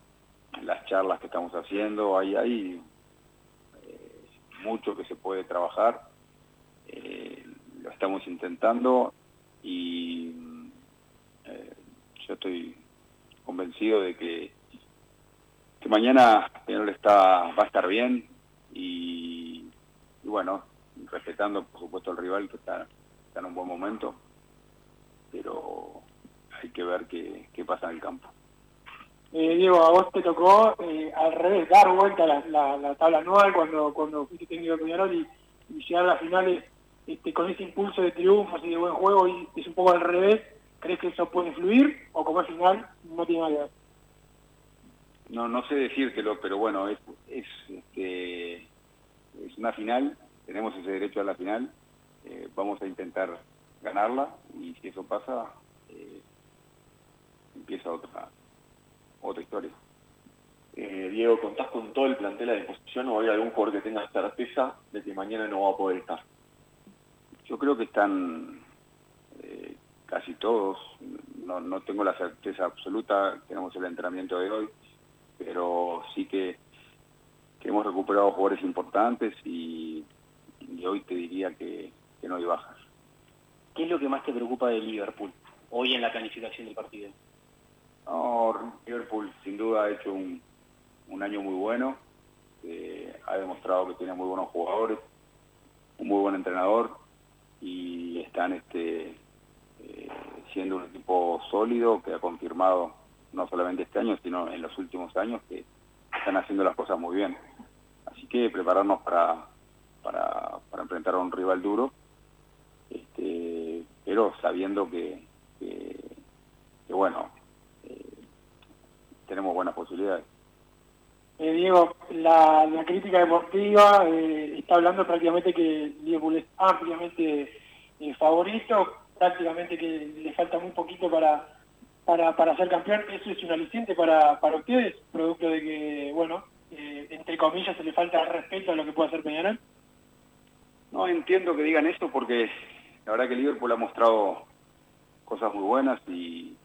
las charlas que estamos haciendo, hay, hay eh, mucho que se puede trabajar, lo estamos intentando y yo estoy convencido de que, que mañana Peñarol está, va a estar bien y, y bueno, respetando por supuesto al rival que está, está en un buen momento, pero hay que ver qué, qué pasa en el campo. Eh, Diego, a vos te tocó eh, al revés, dar vuelta la, la, la tabla anual cuando, cuando fuiste técnico de Peñarol y, y llegar a las finales este, con ese impulso de triunfos y de buen juego y es un poco al revés. ¿Crees que eso puede influir o como es final no tiene nada que ver? No, no sé decírtelo, pero bueno, es, es, este, es una final, tenemos ese derecho a la final, eh, vamos a intentar ganarla y si eso pasa, eh, empieza otra, otra historia. Eh, Diego, ¿contás con todo el plantel a disposición o hay algún jugador que tenga certeza de que mañana no va a poder estar? Yo creo que están casi todos, no, no tengo la certeza absoluta, tenemos el entrenamiento de hoy, pero sí que, que hemos recuperado jugadores importantes y, y hoy te diría que, que no hay bajas. ¿Qué es lo que más te preocupa de Liverpool hoy en la planificación del partido? No, Liverpool sin duda ha hecho un, un año muy bueno, eh, ha demostrado que tiene muy buenos jugadores, un muy buen entrenador y están este, eh, siendo un equipo sólido que ha confirmado no solamente este año, sino en los últimos años que están haciendo las cosas muy bien. Así que prepararnos para, para, para enfrentar a un rival duro, este, pero sabiendo que, que, que bueno, eh, tenemos buenas posibilidades. Eh, Diego, la, la crítica deportiva eh, está hablando prácticamente que Liverpool es ampliamente favorito, prácticamente que le falta muy poquito para, para, para ser campeón. ¿Eso es un aliciente para, para ustedes? Producto de que, bueno, entre comillas, se le falta respeto a lo que puede hacer Peñarol. No entiendo que digan esto porque la verdad que Liverpool ha mostrado cosas muy buenas y,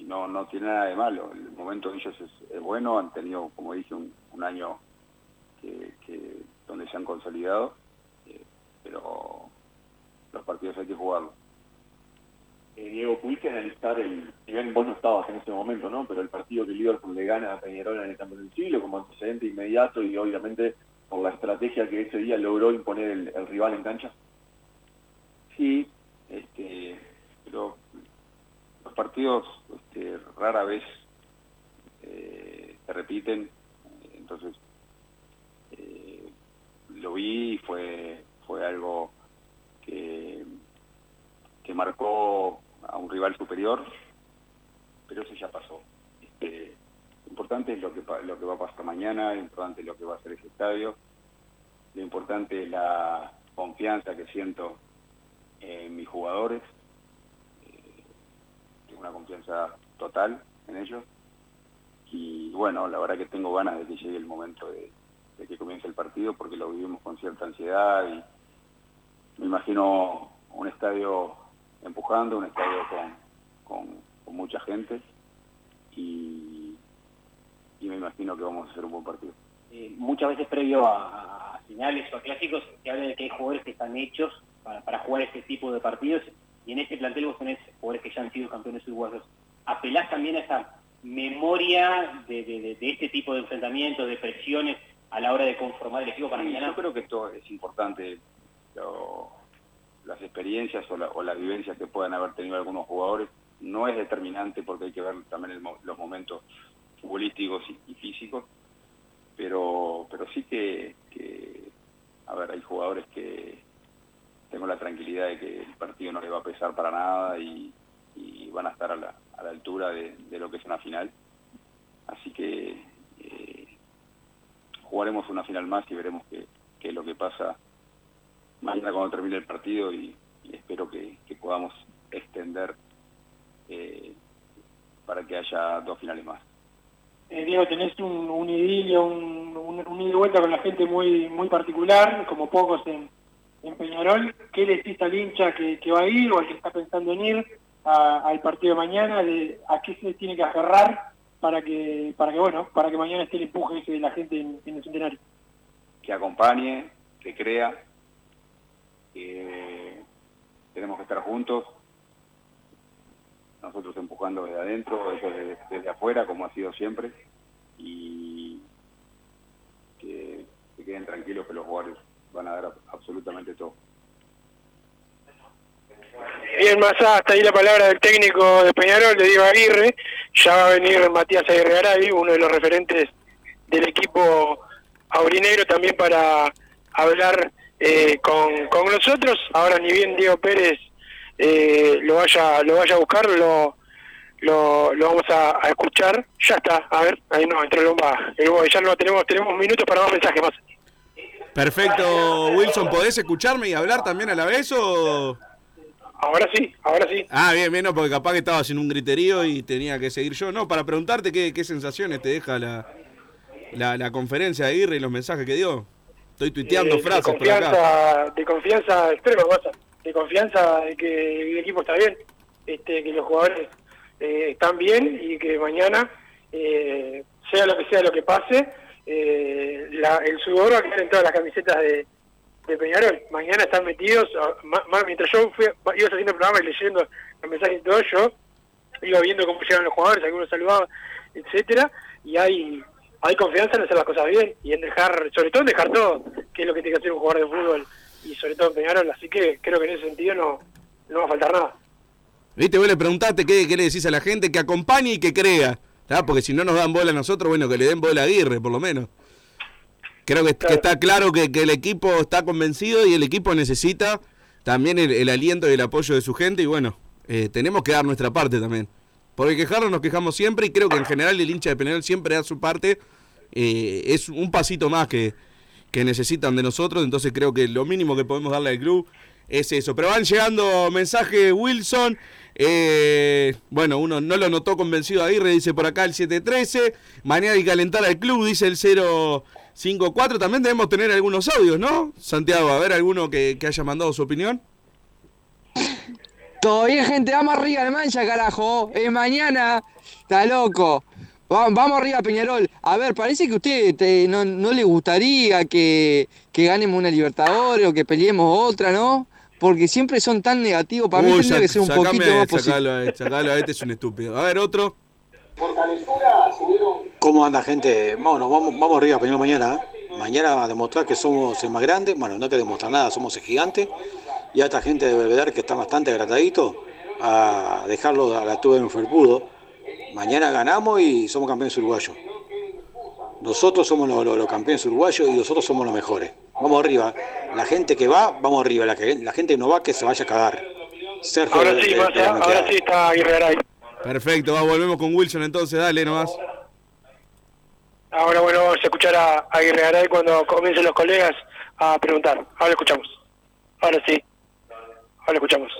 no, no tiene nada de malo. El momento de ellos es, bueno, han tenido, como dije, un, año donde se han consolidado, eh, pero los partidos hay que jugarlos. Eh, Diego, pudiste analizar el, si vos no estabas en ese momento, ¿no? Pero el partido que Liverpool le gana a Peñarol en el Campeonato del Siglo como antecedente inmediato y obviamente por la estrategia que ese día logró imponer el rival en cancha. Sí, este, partidos este, rara vez eh, se repiten, entonces eh, lo vi y fue, fue algo que, que marcó a un rival superior, pero eso ya pasó. Este, lo importante es lo que, lo que va a pasar mañana, lo importante es lo que va a hacer ese estadio, lo importante es la confianza que siento en mis jugadores, eh, tengo una confianza total en ellos. Y bueno, la verdad que tengo ganas de que llegue el momento de, que comience el partido porque lo vivimos con cierta ansiedad y me imagino un estadio empujando, un estadio con, mucha gente. Y, y me imagino que vamos a hacer un buen partido. Eh, muchas veces previo a, a finales o a clásicos se habla de que hay jugadores que están hechos para, para jugar este tipo de partidos y en este plantel vos tenés jugadores que ya han sido campeones uruguayos. ¿Apelás también a esa memoria de, de- de- de este tipo de enfrentamientos, de presiones a la hora de conformar el equipo para Sí, mañana? Yo creo que esto es importante, lo- las experiencias o, la- o las vivencias que puedan haber tenido algunos jugadores. No es determinante porque hay que ver también el los momentos futbolísticos y, y físicos, pero, pero sí que, que, a ver, hay jugadores que tengo la tranquilidad de que el partido no le va a pesar para nada y, van a estar a la, altura de, lo que es una final. Así que eh, jugaremos una final más y veremos qué, es lo que pasa mañana cuando termine el partido y, espero que, podamos extender eh, para que haya dos finales más. Eh, Diego, tenés un, un idilio, un, un, un ida y vuelta con la gente muy muy particular, como pocos en, en Peñarol. ¿Qué le decís al hincha que, va a ir o al que está pensando en ir al partido de mañana? De, ¿A qué se tiene que aferrar para que, para que bueno, para que mañana esté el empuje de la gente en, en el centenario? Que acompañe, que crea, que tenemos que estar juntos, nosotros empujando desde adentro, ellos desde, desde afuera, como ha sido siempre, y que se queden tranquilos que los jugadores van a dar absolutamente todo. Bien, Massa, hasta ahí la palabra del técnico de Peñarol, de Diego Aguirre. Ya va a venir Matías Aguirre Garay, uno de los referentes del equipo aurinegro, también para hablar eh, con, con nosotros. Ahora, ni bien Diego Pérez eh, lo vaya lo vaya a buscar, lo, lo, vamos a, escuchar. Ya está, a ver, ahí no, entró. El bomba, ya no tenemos, tenemos minutos para más mensajes más. Perfecto, Wilson, ¿podés escucharme y hablar también a la vez o...? Ahora sí, ahora sí. Ah, bien, bien, no, porque capaz que estabas en un griterío y tenía que seguir yo. No, para preguntarte qué, qué sensaciones te deja la, la, la conferencia de Aguirre y los mensajes que dio. Estoy tuiteando Eh, frases de por acá. confianza, de confianza extrema, Guasa. de confianza de que el equipo está bien, este, que los jugadores eh, están bien y que mañana, eh, sea lo que sea lo que pase, eh, la- el sudor va a quedar en todas las camisetas de, Peñarol. Mañana están metidos, a- ma- ma- mientras yo fui, iba haciendo el programa y leyendo los mensajes y todo, yo iba viendo cómo llegan los jugadores, algunos saludaban, etcétera, y hay hay confianza en hacer las cosas bien y en dejar, sobre todo en dejar todo, que es lo que tiene que hacer un jugador de fútbol y sobre todo en Peñarol, así que creo que en ese sentido no, no va a faltar nada. Viste, vos le preguntaste qué, qué le decís a la gente, que acompañe y que crea. ¿Tá? Porque si no nos dan bola a nosotros, bueno, que le den bola a Aguirre, por lo menos. Creo que, que está claro que, que el equipo está convencido y el equipo necesita también el, el aliento y el apoyo de su gente y bueno, eh, tenemos que dar nuestra parte también. Porque quejarnos nos quejamos siempre y creo que en general el hincha de Peñarol siempre da su parte. Eh, es un pasito más que, que necesitan de nosotros, entonces creo que lo mínimo que podemos darle al club es eso. Pero van llegando mensajes Wilson. Eh, bueno, uno no lo notó convencido Aguirre, dice por acá el 713. Mañana que calentar al club, dice el 054. También debemos tener algunos audios, ¿no? Santiago, a ver alguno que, haya mandado su opinión. Todo bien, gente, vamos arriba de mancha, carajo. Es mañana, está loco. Va- Vamos arriba, Peñarol. A ver, parece que a usted te- no, no le gustaría que, que ganemos una Libertadores o que peleemos otra, ¿no? Porque siempre son tan negativos. Para mí tendría que ser un sacame- poquito más positivo. sacalo este, sacalo este, es un estúpido. A ver, otro. ¿Cómo anda gente? Bueno, vamos, vamos arriba Peñarol mañana. ¿eh? Mañana a demostrar que somos el más grande. Bueno, no hay que demostrar nada, somos el gigante. Y a esta gente de Belvedere que está bastante agradadito. a dejarlo a la tuba en un felpudo. Mañana ganamos y somos campeones uruguayos. Nosotros somos los, los- los campeones uruguayos y nosotros somos los mejores. Vamos arriba. La gente que va, vamos arriba. La, que, la gente que no va, que se vaya a cagar. Sergio Ahora de- sí, de- de ahora sí está Aguirre Garay. Perfecto, va, volvemos con Wilson entonces, dale nomás. Ahora bueno, vamos a escuchar a Aguirre Garay cuando comiencen los colegas a preguntar. Ahora lo escuchamos. Ahora sí. Ahora lo escuchamos.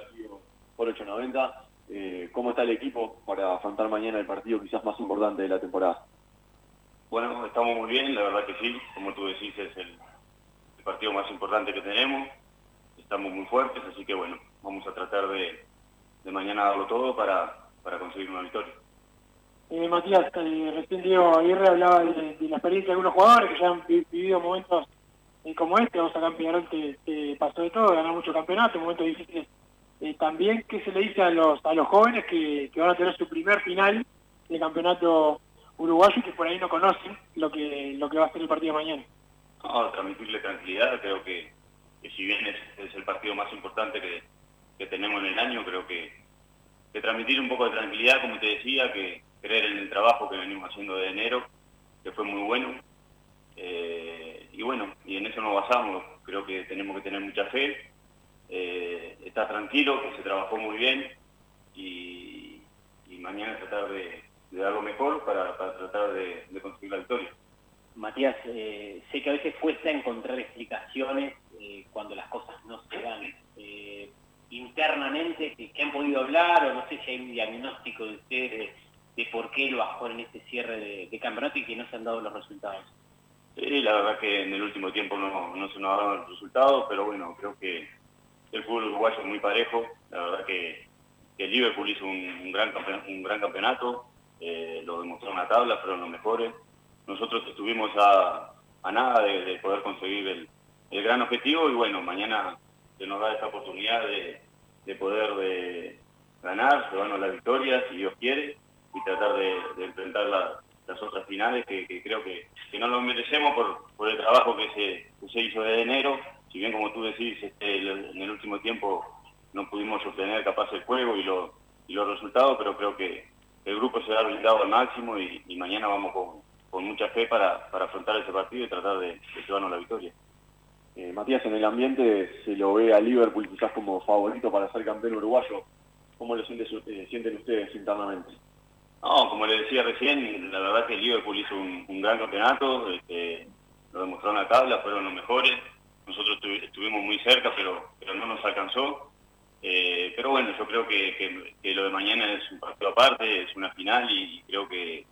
por 890. Eh, ¿Cómo está el equipo para afrontar mañana el partido quizás más importante de la temporada? Bueno, estamos muy bien, la verdad que sí. Como tú decís, es el partido más importante que tenemos. Estamos muy fuertes, así que bueno, vamos a tratar de, de mañana darlo todo para, para conseguir una victoria. Eh, Matías, eh, recién Diego Aguirre hablaba de, la experiencia de algunos jugadores que ya han vi- vivido momentos eh, como este. Vamos en Peñarol que, que pasó de todo, ganó muchos campeonatos, momentos difíciles. Eh, también, ¿qué se le dice a los a los jóvenes que, que van a tener su primer final de campeonato uruguayo y que por ahí no conocen lo que lo que va a ser el partido de mañana? No, transmitirle tranquilidad, creo que, si bien es, el partido más importante que, tenemos en el año, creo que, transmitir un poco de tranquilidad, como te decía, que creer en el trabajo que venimos haciendo de enero, que fue muy bueno. Eh, y bueno, y en eso nos basamos, creo que tenemos que tener mucha fe, eh, estar tranquilo, que se trabajó muy bien y, mañana tratar de, dar lo mejor para, para tratar de, de conseguir la victoria. Matías, eh, sé que a veces cuesta encontrar explicaciones eh, cuando las cosas no se dan. Eh, internamente, que han podido hablar, o no sé si hay un diagnóstico de ustedes de, por qué lo bajó en este cierre de, campeonato y que no se han dado los resultados. Sí, la verdad que en el último tiempo no, se nos ha dado el resultado, pero bueno, creo que el fútbol uruguayo es muy parejo. La verdad que, que el Liverpool hizo un, gran, campeon- un gran campeonato, lo demostró en la tabla, fueron los mejores. Nosotros estuvimos a, nada de, de poder conseguir el, gran objetivo y bueno, mañana se nos da esta oportunidad de, de poder de ganar, llevarnos la victoria, si Dios quiere, y tratar de, enfrentar la- las otras finales que, creo que, que no lo merecemos por, el trabajo que se, hizo desde enero. Si bien, como tú decís, este, en el último tiempo no pudimos obtener capaz el juego y, lo- y los resultados, pero creo que el grupo se ha blindado al máximo y, y mañana vamos con, con mucha fe para, para afrontar ese partido y tratar de, llevarnos la victoria. Eh, Matías, en el ambiente se lo ve a Liverpool quizás como favorito para ser campeón uruguayo. ¿Cómo lo sientes, eh, sienten ustedes internamente? No, como le decía recién, la verdad que Liverpool hizo un, gran campeonato, este, lo demostró en la tabla, fueron los mejores. Nosotros estu- estuvimos muy cerca, pero, pero no nos alcanzó. Eh, pero bueno, yo creo que, lo de mañana es un partido aparte, es una final y creo que,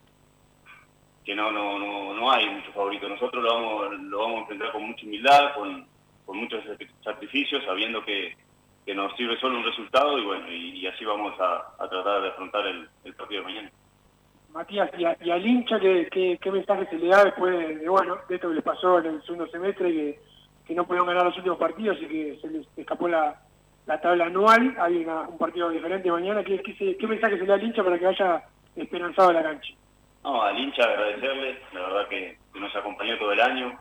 que no, no, no, no hay mucho favorito. Nosotros lo vamos, lo vamos a enfrentar con mucha humildad, con, con muchos sacrificios, sabiendo que, que nos sirve solo un resultado y bueno, y, así vamos a, a tratar de afrontar el, partido de mañana. Matías, y, a- y al hincha, ¿qué, qué, mensaje se le da después de, de, bueno, de esto que les pasó en el segundo semestre, que, que no pudieron ganar los últimos partidos y que se les escapó la, la tabla anual? Hay un partido diferente mañana. ¿Qué, qué, se- qué mensaje se le da al hincha para que vaya esperanzado a la cancha? No, al hincha agradecerle, la verdad que, nos acompañó todo el año.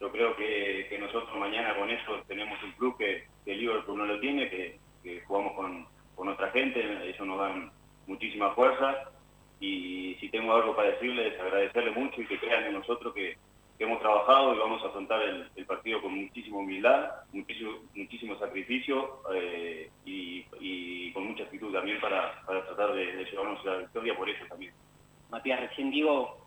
Yo creo que, nosotros mañana con eso tenemos un club que, el Liverpool no lo tiene, que, jugamos con, con otra gente, eso nos da muchísima fuerza. Y si tengo algo para decirles, agradecerle mucho y que crean en nosotros que, hemos trabajado y vamos a afrontar el, partido con muchísima humildad, muchísimo, muchísimo sacrificio eh, y, con mucha actitud también para, para tratar de, de llevarnos la victoria por eso también. Matías, recién Diego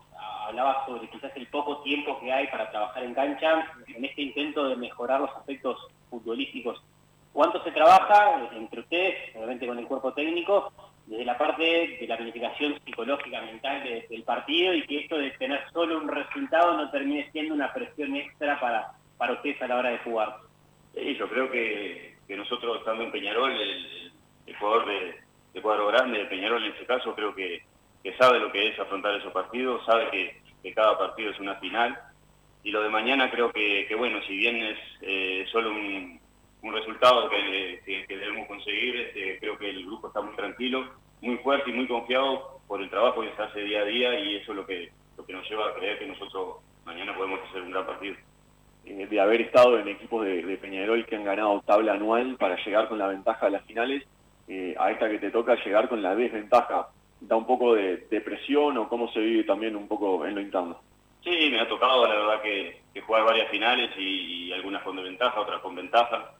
hablaba sobre quizás el poco tiempo que hay para trabajar en cancha en este intento de mejorar los aspectos futbolísticos. ¿Cuánto se trabaja entre ustedes, obviamente con el cuerpo técnico, desde la parte de la planificación psicológica, mental de- del partido y que esto de tener solo un resultado no termine siendo una presión extra para, para ustedes a la hora de jugar? Sí, yo creo que, nosotros estando en Peñarol, el, el jugador de, de cuadro grande, de Peñarol en este caso, creo que, que sabe lo que es afrontar esos partidos, sabe que, cada partido es una final. Y lo de mañana creo que, bueno, si bien es eh, solo un, un resultado que debemos conseguir, este, creo que el grupo está muy tranquilo, muy fuerte y muy confiado por el trabajo que se hace día a día y eso es lo que, lo que nos lleva a creer que nosotros mañana podemos hacer un gran partido. Eh, de haber estado en equipos de, de Peñarol que han ganado tabla anual para llegar con la ventaja a las finales, eh, a esta que te toca llegar con la desventaja, ¿da un poco de, de presión o cómo se vive también un poco en lo interno? Sí, me ha tocado, la verdad, que, jugar varias finales y, algunas con desventaja, otras con ventaja.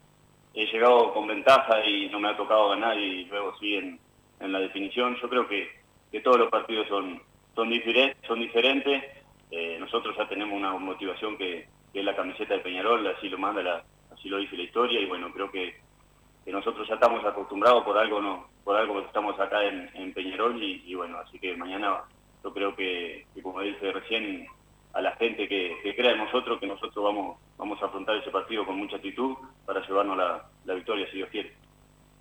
He llegado con ventaja y no me ha tocado ganar y luego sí en, en la definición. Yo creo que, que todos los partidos son, son, diferen- son diferentes. Eh, nosotros ya tenemos una motivación que, que es la camiseta de Peñarol, así lo manda, la, así lo dice la historia y bueno, creo que, que nosotros ya estamos acostumbrados por algo, no, por algo estamos acá en, Peñarol y, bueno, así que mañana yo creo que, como dice recién, a la gente que, crea en nosotros, que nosotros vamos, vamos a afrontar ese partido con mucha actitud para llevarnos la, la victoria si Dios quiere.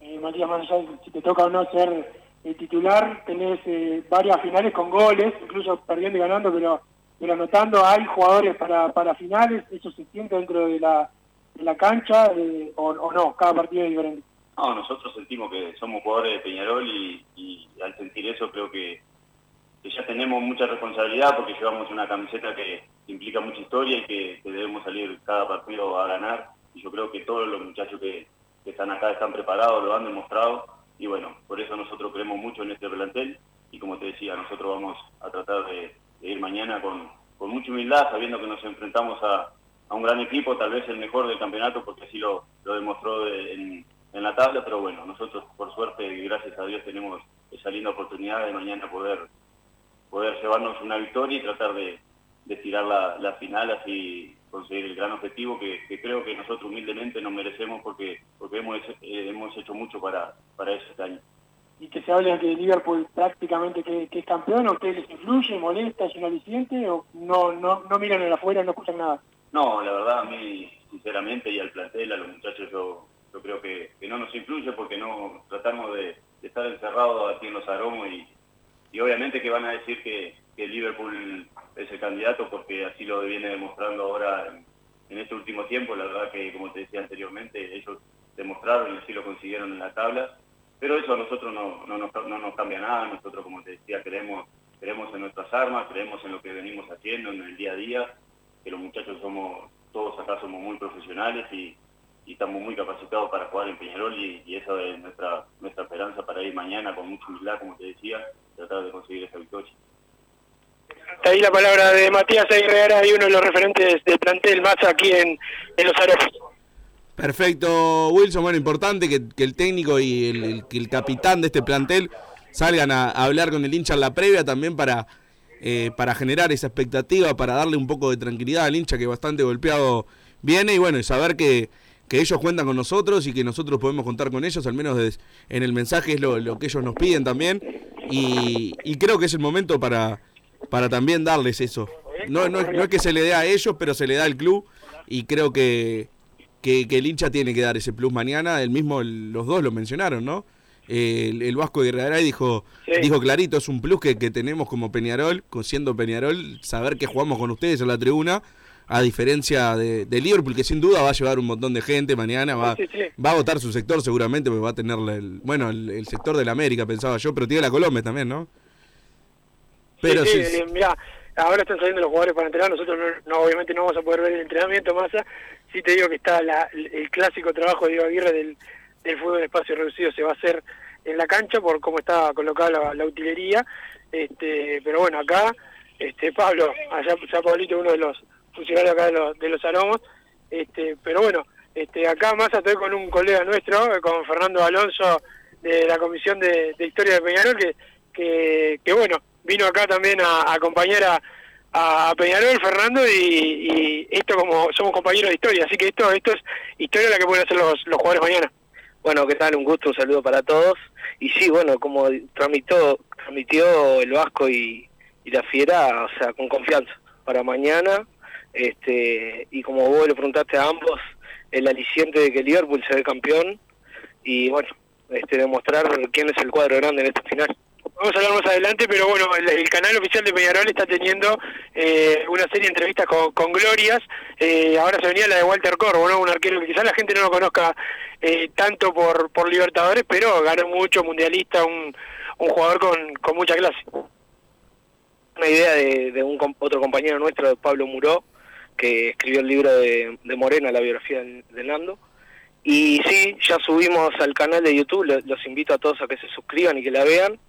Eh, Matías, más si te toca o no ser eh, titular, tenés eh, varias finales con goles, incluso perdiendo y ganando, pero, pero anotando, hay jugadores para, para finales, eso se siente dentro de la, de la cancha o, no, cada partido es diferente. No, nosotros sentimos que somos jugadores de Peñarol y, al sentir eso creo que, ya tenemos mucha responsabilidad porque llevamos una camiseta que implica mucha historia y que, debemos salir cada partido a ganar. Y yo creo que todos los muchachos que, están acá están preparados, lo han demostrado. Y bueno, por eso nosotros creemos mucho en este plantel. Y como te decía, nosotros vamos a tratar de, de ir mañana con, con mucha humildad, sabiendo que nos enfrentamos a, a un gran equipo, tal vez el mejor del campeonato, porque así lo, lo demostró de- en, en la tabla. Pero bueno, nosotros por suerte y gracias a Dios tenemos esa linda oportunidad de mañana poder poder llevarnos una victoria y tratar de, de tirar la, la final así conseguir el gran objetivo que, creo que nosotros humildemente nos merecemos porque porque hemos, eh, hemos hecho mucho para, para eso este año. Y que se habla de que Liverpool prácticamente que, que es campeón, ¿a ustedes les influye, molesta, es un aliciente o no, no, no miran en afuera, no escuchan nada? No, la verdad a mí sinceramente y al plantel, a los muchachos yo, yo creo que, no nos influye porque no tratamos de, estar encerrados aquí en los aromos y, y obviamente que van a decir que, que Liverpool es el candidato porque así lo viene demostrando ahora en, en este último tiempo. La verdad que, como te decía anteriormente, ellos demostraron y así lo consiguieron en la tabla. Pero eso a nosotros no, no, nos, no nos cambia nada. Nosotros, como te decía, creemos, creemos en nuestras armas, creemos en lo que venimos haciendo en el día a día, que los muchachos somos, todos acá somos muy profesionales y, y estamos muy capacitados para jugar en Peñarol y, y esa es nuestra, nuestra esperanza para ir mañana con mucha humildad, como te decía, tratar de conseguir esa victoria. Está ahí la palabra de Matías Aguirre y uno de los referentes del plantel más aquí en, en los Aromos. Perfecto, Wilson. Bueno, importante que, que el técnico y el, el- que el capitán de este plantel salgan a, a hablar con el hincha en la previa también para, eh, para generar esa expectativa, para darle un poco de tranquilidad al hincha que bastante golpeado viene y bueno, y saber que, que ellos cuentan con nosotros y que nosotros podemos contar con ellos, al menos en el mensaje es lo, lo que ellos nos piden también y, y creo que es el momento para, para también darles eso. No, no, no es que se le dé a ellos, pero se le da al club y creo que, que, que el hincha tiene que dar ese plus mañana. El mismo, los dos lo mencionaron, ¿no? Eh, el, el Vasco Guerrero dijo, dijo clarito, es un plus que, que tenemos como Peñarol, siendo Peñarol, saber que jugamos con ustedes en la tribuna, a diferencia de, de Liverpool, que sin duda va a llevar un montón de gente mañana, va, Sí, sí. va a votar su sector seguramente, porque va a tener el, bueno, el, el sector de la América, pensaba yo, pero tiene la Colombia también, ¿no? Pero sí, sí, sí, eh, mirá, ahora están saliendo los jugadores para entrenar, nosotros no, no, obviamente no vamos a poder ver el entrenamiento Massa, sí te digo que está la- el clásico trabajo de Diego Aguirre del, del fútbol en espacio reducido, se va a hacer en la cancha por cómo está colocada la, utilería, este, pero bueno, acá, este Pablo, allá, allá Pablito, uno de los funcionarios acá de los, de los aromos, este, pero bueno, este, acá Massa estoy con un colega nuestro, eh, con Fernando Alonso de la Comisión de, Historia de Peñarol, que, que, bueno, vino acá también a, a acompañar a, a Peñarol, Fernando, y, y esto como somos compañeros de historia, así que esto esto es historia la que pueden hacer los, los jugadores mañana. Bueno, ¿qué tal? Un gusto, un saludo para todos. Y sí, bueno, como transmitió, el Vasco y, y la Fiera, o sea, con confianza para mañana. este Y como vos le preguntaste a ambos, el aliciente de que Liverpool se ve campeón y, bueno, este demostrar quién es el cuadro grande en esta final. Vamos a hablar más adelante, pero bueno, el, canal oficial de Peñarol está teniendo eh, una serie de entrevistas con, con glorias. Eh, ahora se venía la de Walter Corvo, ¿no? un arquero que quizás la gente no lo conozca eh, tanto por, por Libertadores, pero ganó mucho, mundialista, un, un jugador con, con mucha clase. Una idea de, de un otro compañero nuestro, Pablo Muró, que escribió el libro de, de Morena, la biografía de, de Nando. Y sí, ya subimos al canal de YouTube, lo- los invito a todos a que se suscriban y que la vean.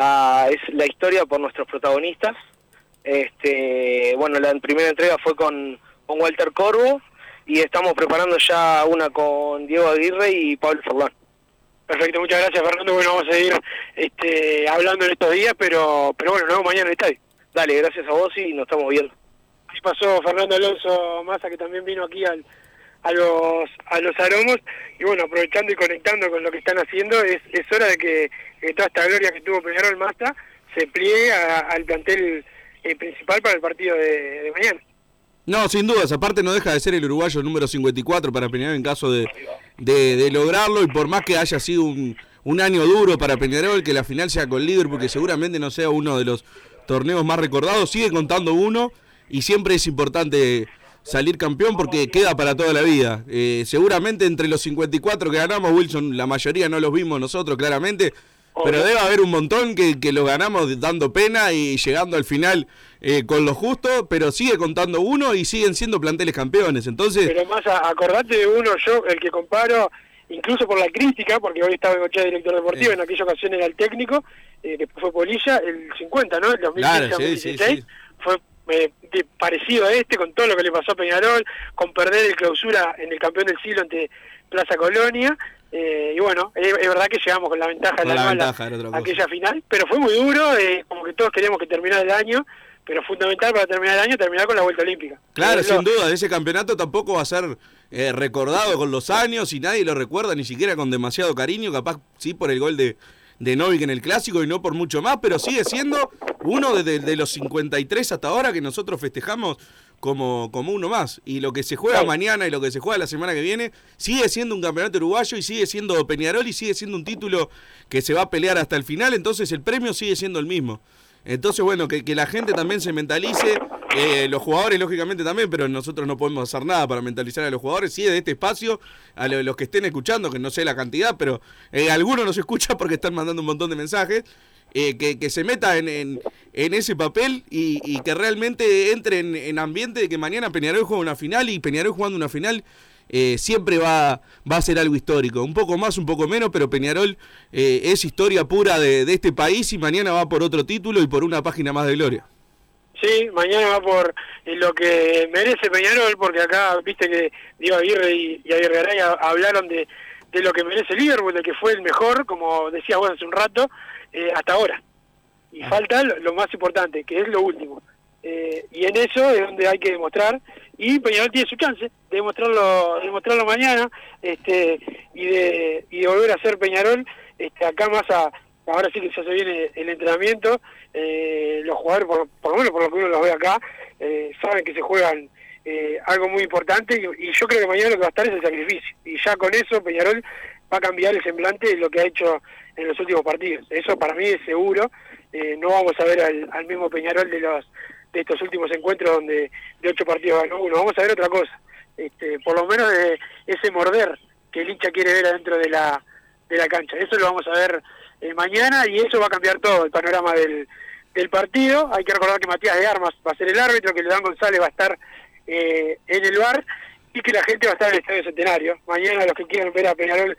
Ah, es la historia por nuestros protagonistas. Este, bueno, la primera entrega fue con, con Walter Corvo y estamos preparando ya una con Diego Aguirre y Pablo Forlán. Perfecto, muchas gracias Fernando. Bueno, vamos a seguir este, hablando en estos días, pero, pero bueno, nos vemos mañana en el estadio. Dale, gracias a vos y nos estamos viendo. Ahí pasó Fernando Alonso Massa, que también vino aquí al, a los a los aromos. Y bueno, aprovechando y conectando con lo que están haciendo, es, es hora de que, que toda esta gloria que tuvo Peñarol Massa se pliegue a- al plantel eh, principal para el partido de, mañana. No, sin dudas, aparte no deja de ser el uruguayo número 54 para Peñarol en caso de, de, de lograrlo y por más que haya sido un, un año duro para Peñarol, que la final sea con Liverpool, que seguramente no sea uno de los torneos más recordados, sigue contando uno y siempre es importante salir campeón porque queda para toda la vida. Eh, seguramente entre los 54 que ganamos, Wilson, la mayoría no los vimos nosotros claramente, pero debe haber un montón que, que lo ganamos dando pena y llegando al final eh, con lo justo, pero sigue contando uno y siguen siendo planteles campeones. Entonces, Pero más, acordate de uno, yo, el que comparo, incluso por la crítica, porque hoy estaba Bengochea director deportivo, en aquella ocasión era el técnico, eh, después fue Polilla, el 50, ¿no? El 2015 Claro, sí, sí, 2016, sí. fue eh, de- parecido a este, con todo lo que le pasó a Peñarol, con perder el clausura en el campeón del siglo ante Plaza Colonia, eh, y bueno, es, es verdad que llegamos con la ventaja de Con la, la mala ventaja, cosa. aquella final, pero fue muy duro, eh, como que todos queríamos que terminara el año, pero fundamental para terminar el año terminar con la vuelta olímpica. claro, sin duda, ese campeonato tampoco va a ser eh, recordado con los años y nadie lo recuerda ni siquiera con demasiado cariño, capaz sí por el gol de, de Novik en el clásico y no por mucho más, pero sigue siendo uno de, de- los 53 hasta ahora que nosotros festejamos como, como uno más. Y lo que se juega mañana y lo que se juega la semana que viene sigue siendo un campeonato uruguayo y sigue siendo Peñarol y sigue siendo un título que se va a pelear hasta el final, entonces el premio sigue siendo el mismo. Entonces, bueno, que, que la gente también se mentalice, eh, los jugadores lógicamente también, pero nosotros no podemos hacer nada para mentalizar a los jugadores, sí, de este espacio, a lo- los que estén escuchando, que no sé la cantidad, pero eh, algunos nos escuchan porque están mandando un montón de mensajes, eh, que, que se meta en, en, en ese papel y, y que realmente entre en, en ambiente de que mañana Peñarol juega una final y Peñarol jugando una final eh, siempre va, va a ser algo histórico. Un poco más, un poco menos, pero Peñarol eh, es historia pura de, de este país y mañana va por otro título y por una página más de gloria. Sí, mañana va por eh, lo que merece Peñarol, porque acá viste que Diego Aguirre y, y Aguirre Garay ha- hablaron de, de lo que merece Liverpool, de que fue el mejor, como decías vos hace un rato, eh, hasta ahora. Y falta lo, lo más importante, que es lo último. Eh, y en eso es donde hay que demostrar, y Peñarol tiene su chance de demostrarlo, de demostrarlo mañana, este, y de, y de volver a ser Peñarol, este, acá más a, ahora sí que ya se viene el entrenamiento, eh, los jugadores, por, por lo menos por lo que uno los ve acá, eh, saben que se juegan eh, algo muy importante y, y yo creo que mañana lo que va a estar es el sacrificio. Y ya con eso Peñarol va a cambiar el semblante de lo que ha hecho en los últimos partidos. Eso para mí es seguro. Eh, no vamos a ver al, al mismo Peñarol de los de estos últimos encuentros donde de ocho partidos ganó uno. Vamos a ver otra cosa. Este, por lo menos de ese morder que el hincha quiere ver adentro de la, de la cancha. Eso lo vamos a ver eh, mañana y eso va a cambiar todo el panorama del, del partido. Hay que recordar que Matías de Armas va a ser el árbitro, que León González va a estar eh, en el bar y que la gente va a estar en el Estadio Centenario. Mañana los que quieran ver a Peñarol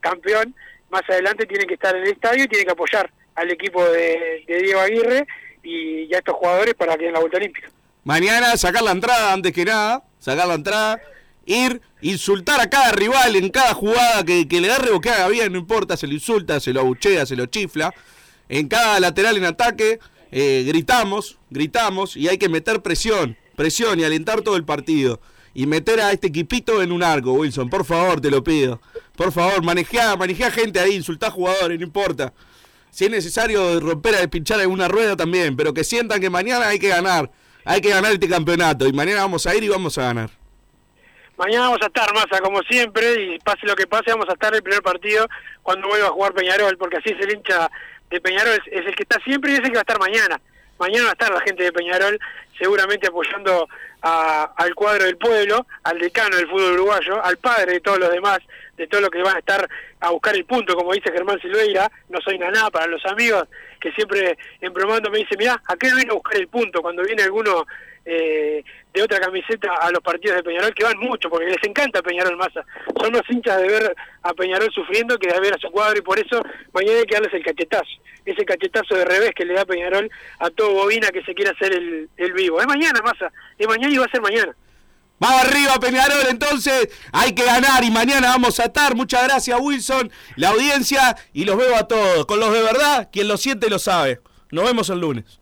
campeón, más adelante tienen que estar en el estadio y tienen que apoyar al equipo de, Diego Aguirre y, y a estos jugadores para que den la vuelta olímpica. Mañana sacar la entrada antes que nada, sacar la entrada, ir, insultar a cada rival en cada jugada que, que le agarre o que haga bien, no importa, se lo insulta, se lo abuchea, se lo chifla. En cada lateral en ataque eh, gritamos, gritamos y hay que meter presión, presión y alentar todo el partido. Y meter a este equipito en un arco, Wilson, por favor, te lo pido. Por favor, manejá, manejá gente ahí, insultá jugadores, no importa. Si es necesario romper a pinchar alguna rueda también, pero que sientan que mañana hay que ganar. Hay que ganar este campeonato y mañana vamos a ir y vamos a ganar. Mañana vamos a estar, Massa, como siempre, y pase lo que pase, vamos a estar en el primer partido cuando vuelva a jugar Peñarol, porque así es el hincha de Peñarol, es, es el que está siempre y es el que va a estar mañana. Mañana va a estar la gente de Peñarol seguramente apoyando a- al cuadro del pueblo, al decano del fútbol uruguayo, al padre de todos los demás, de todos los que van a estar a buscar el punto, como dice Germán Silveira, no soy naná para los amigos que siempre embromando me dicen, mirá, ¿a qué no vino a buscar el punto? Cuando viene alguno eh, de otra camiseta a los partidos de Peñarol, que van mucho, porque les encanta Peñarol Massa. Son más hinchas de ver a Peñarol sufriendo que de ver a su cuadro, y por eso mañana hay que darles el cachetazo. Ese cachetazo de revés que le da Peñarol a todo Bobina que se quiere hacer el, el vivo. Es mañana, Massa. Es mañana y va a ser mañana. Vamos arriba, Peñarol, entonces hay que ganar y mañana vamos a estar. Muchas gracias, Wilson, la audiencia y los veo a todos. Con los de verdad, quien lo siente lo sabe. Nos vemos el lunes.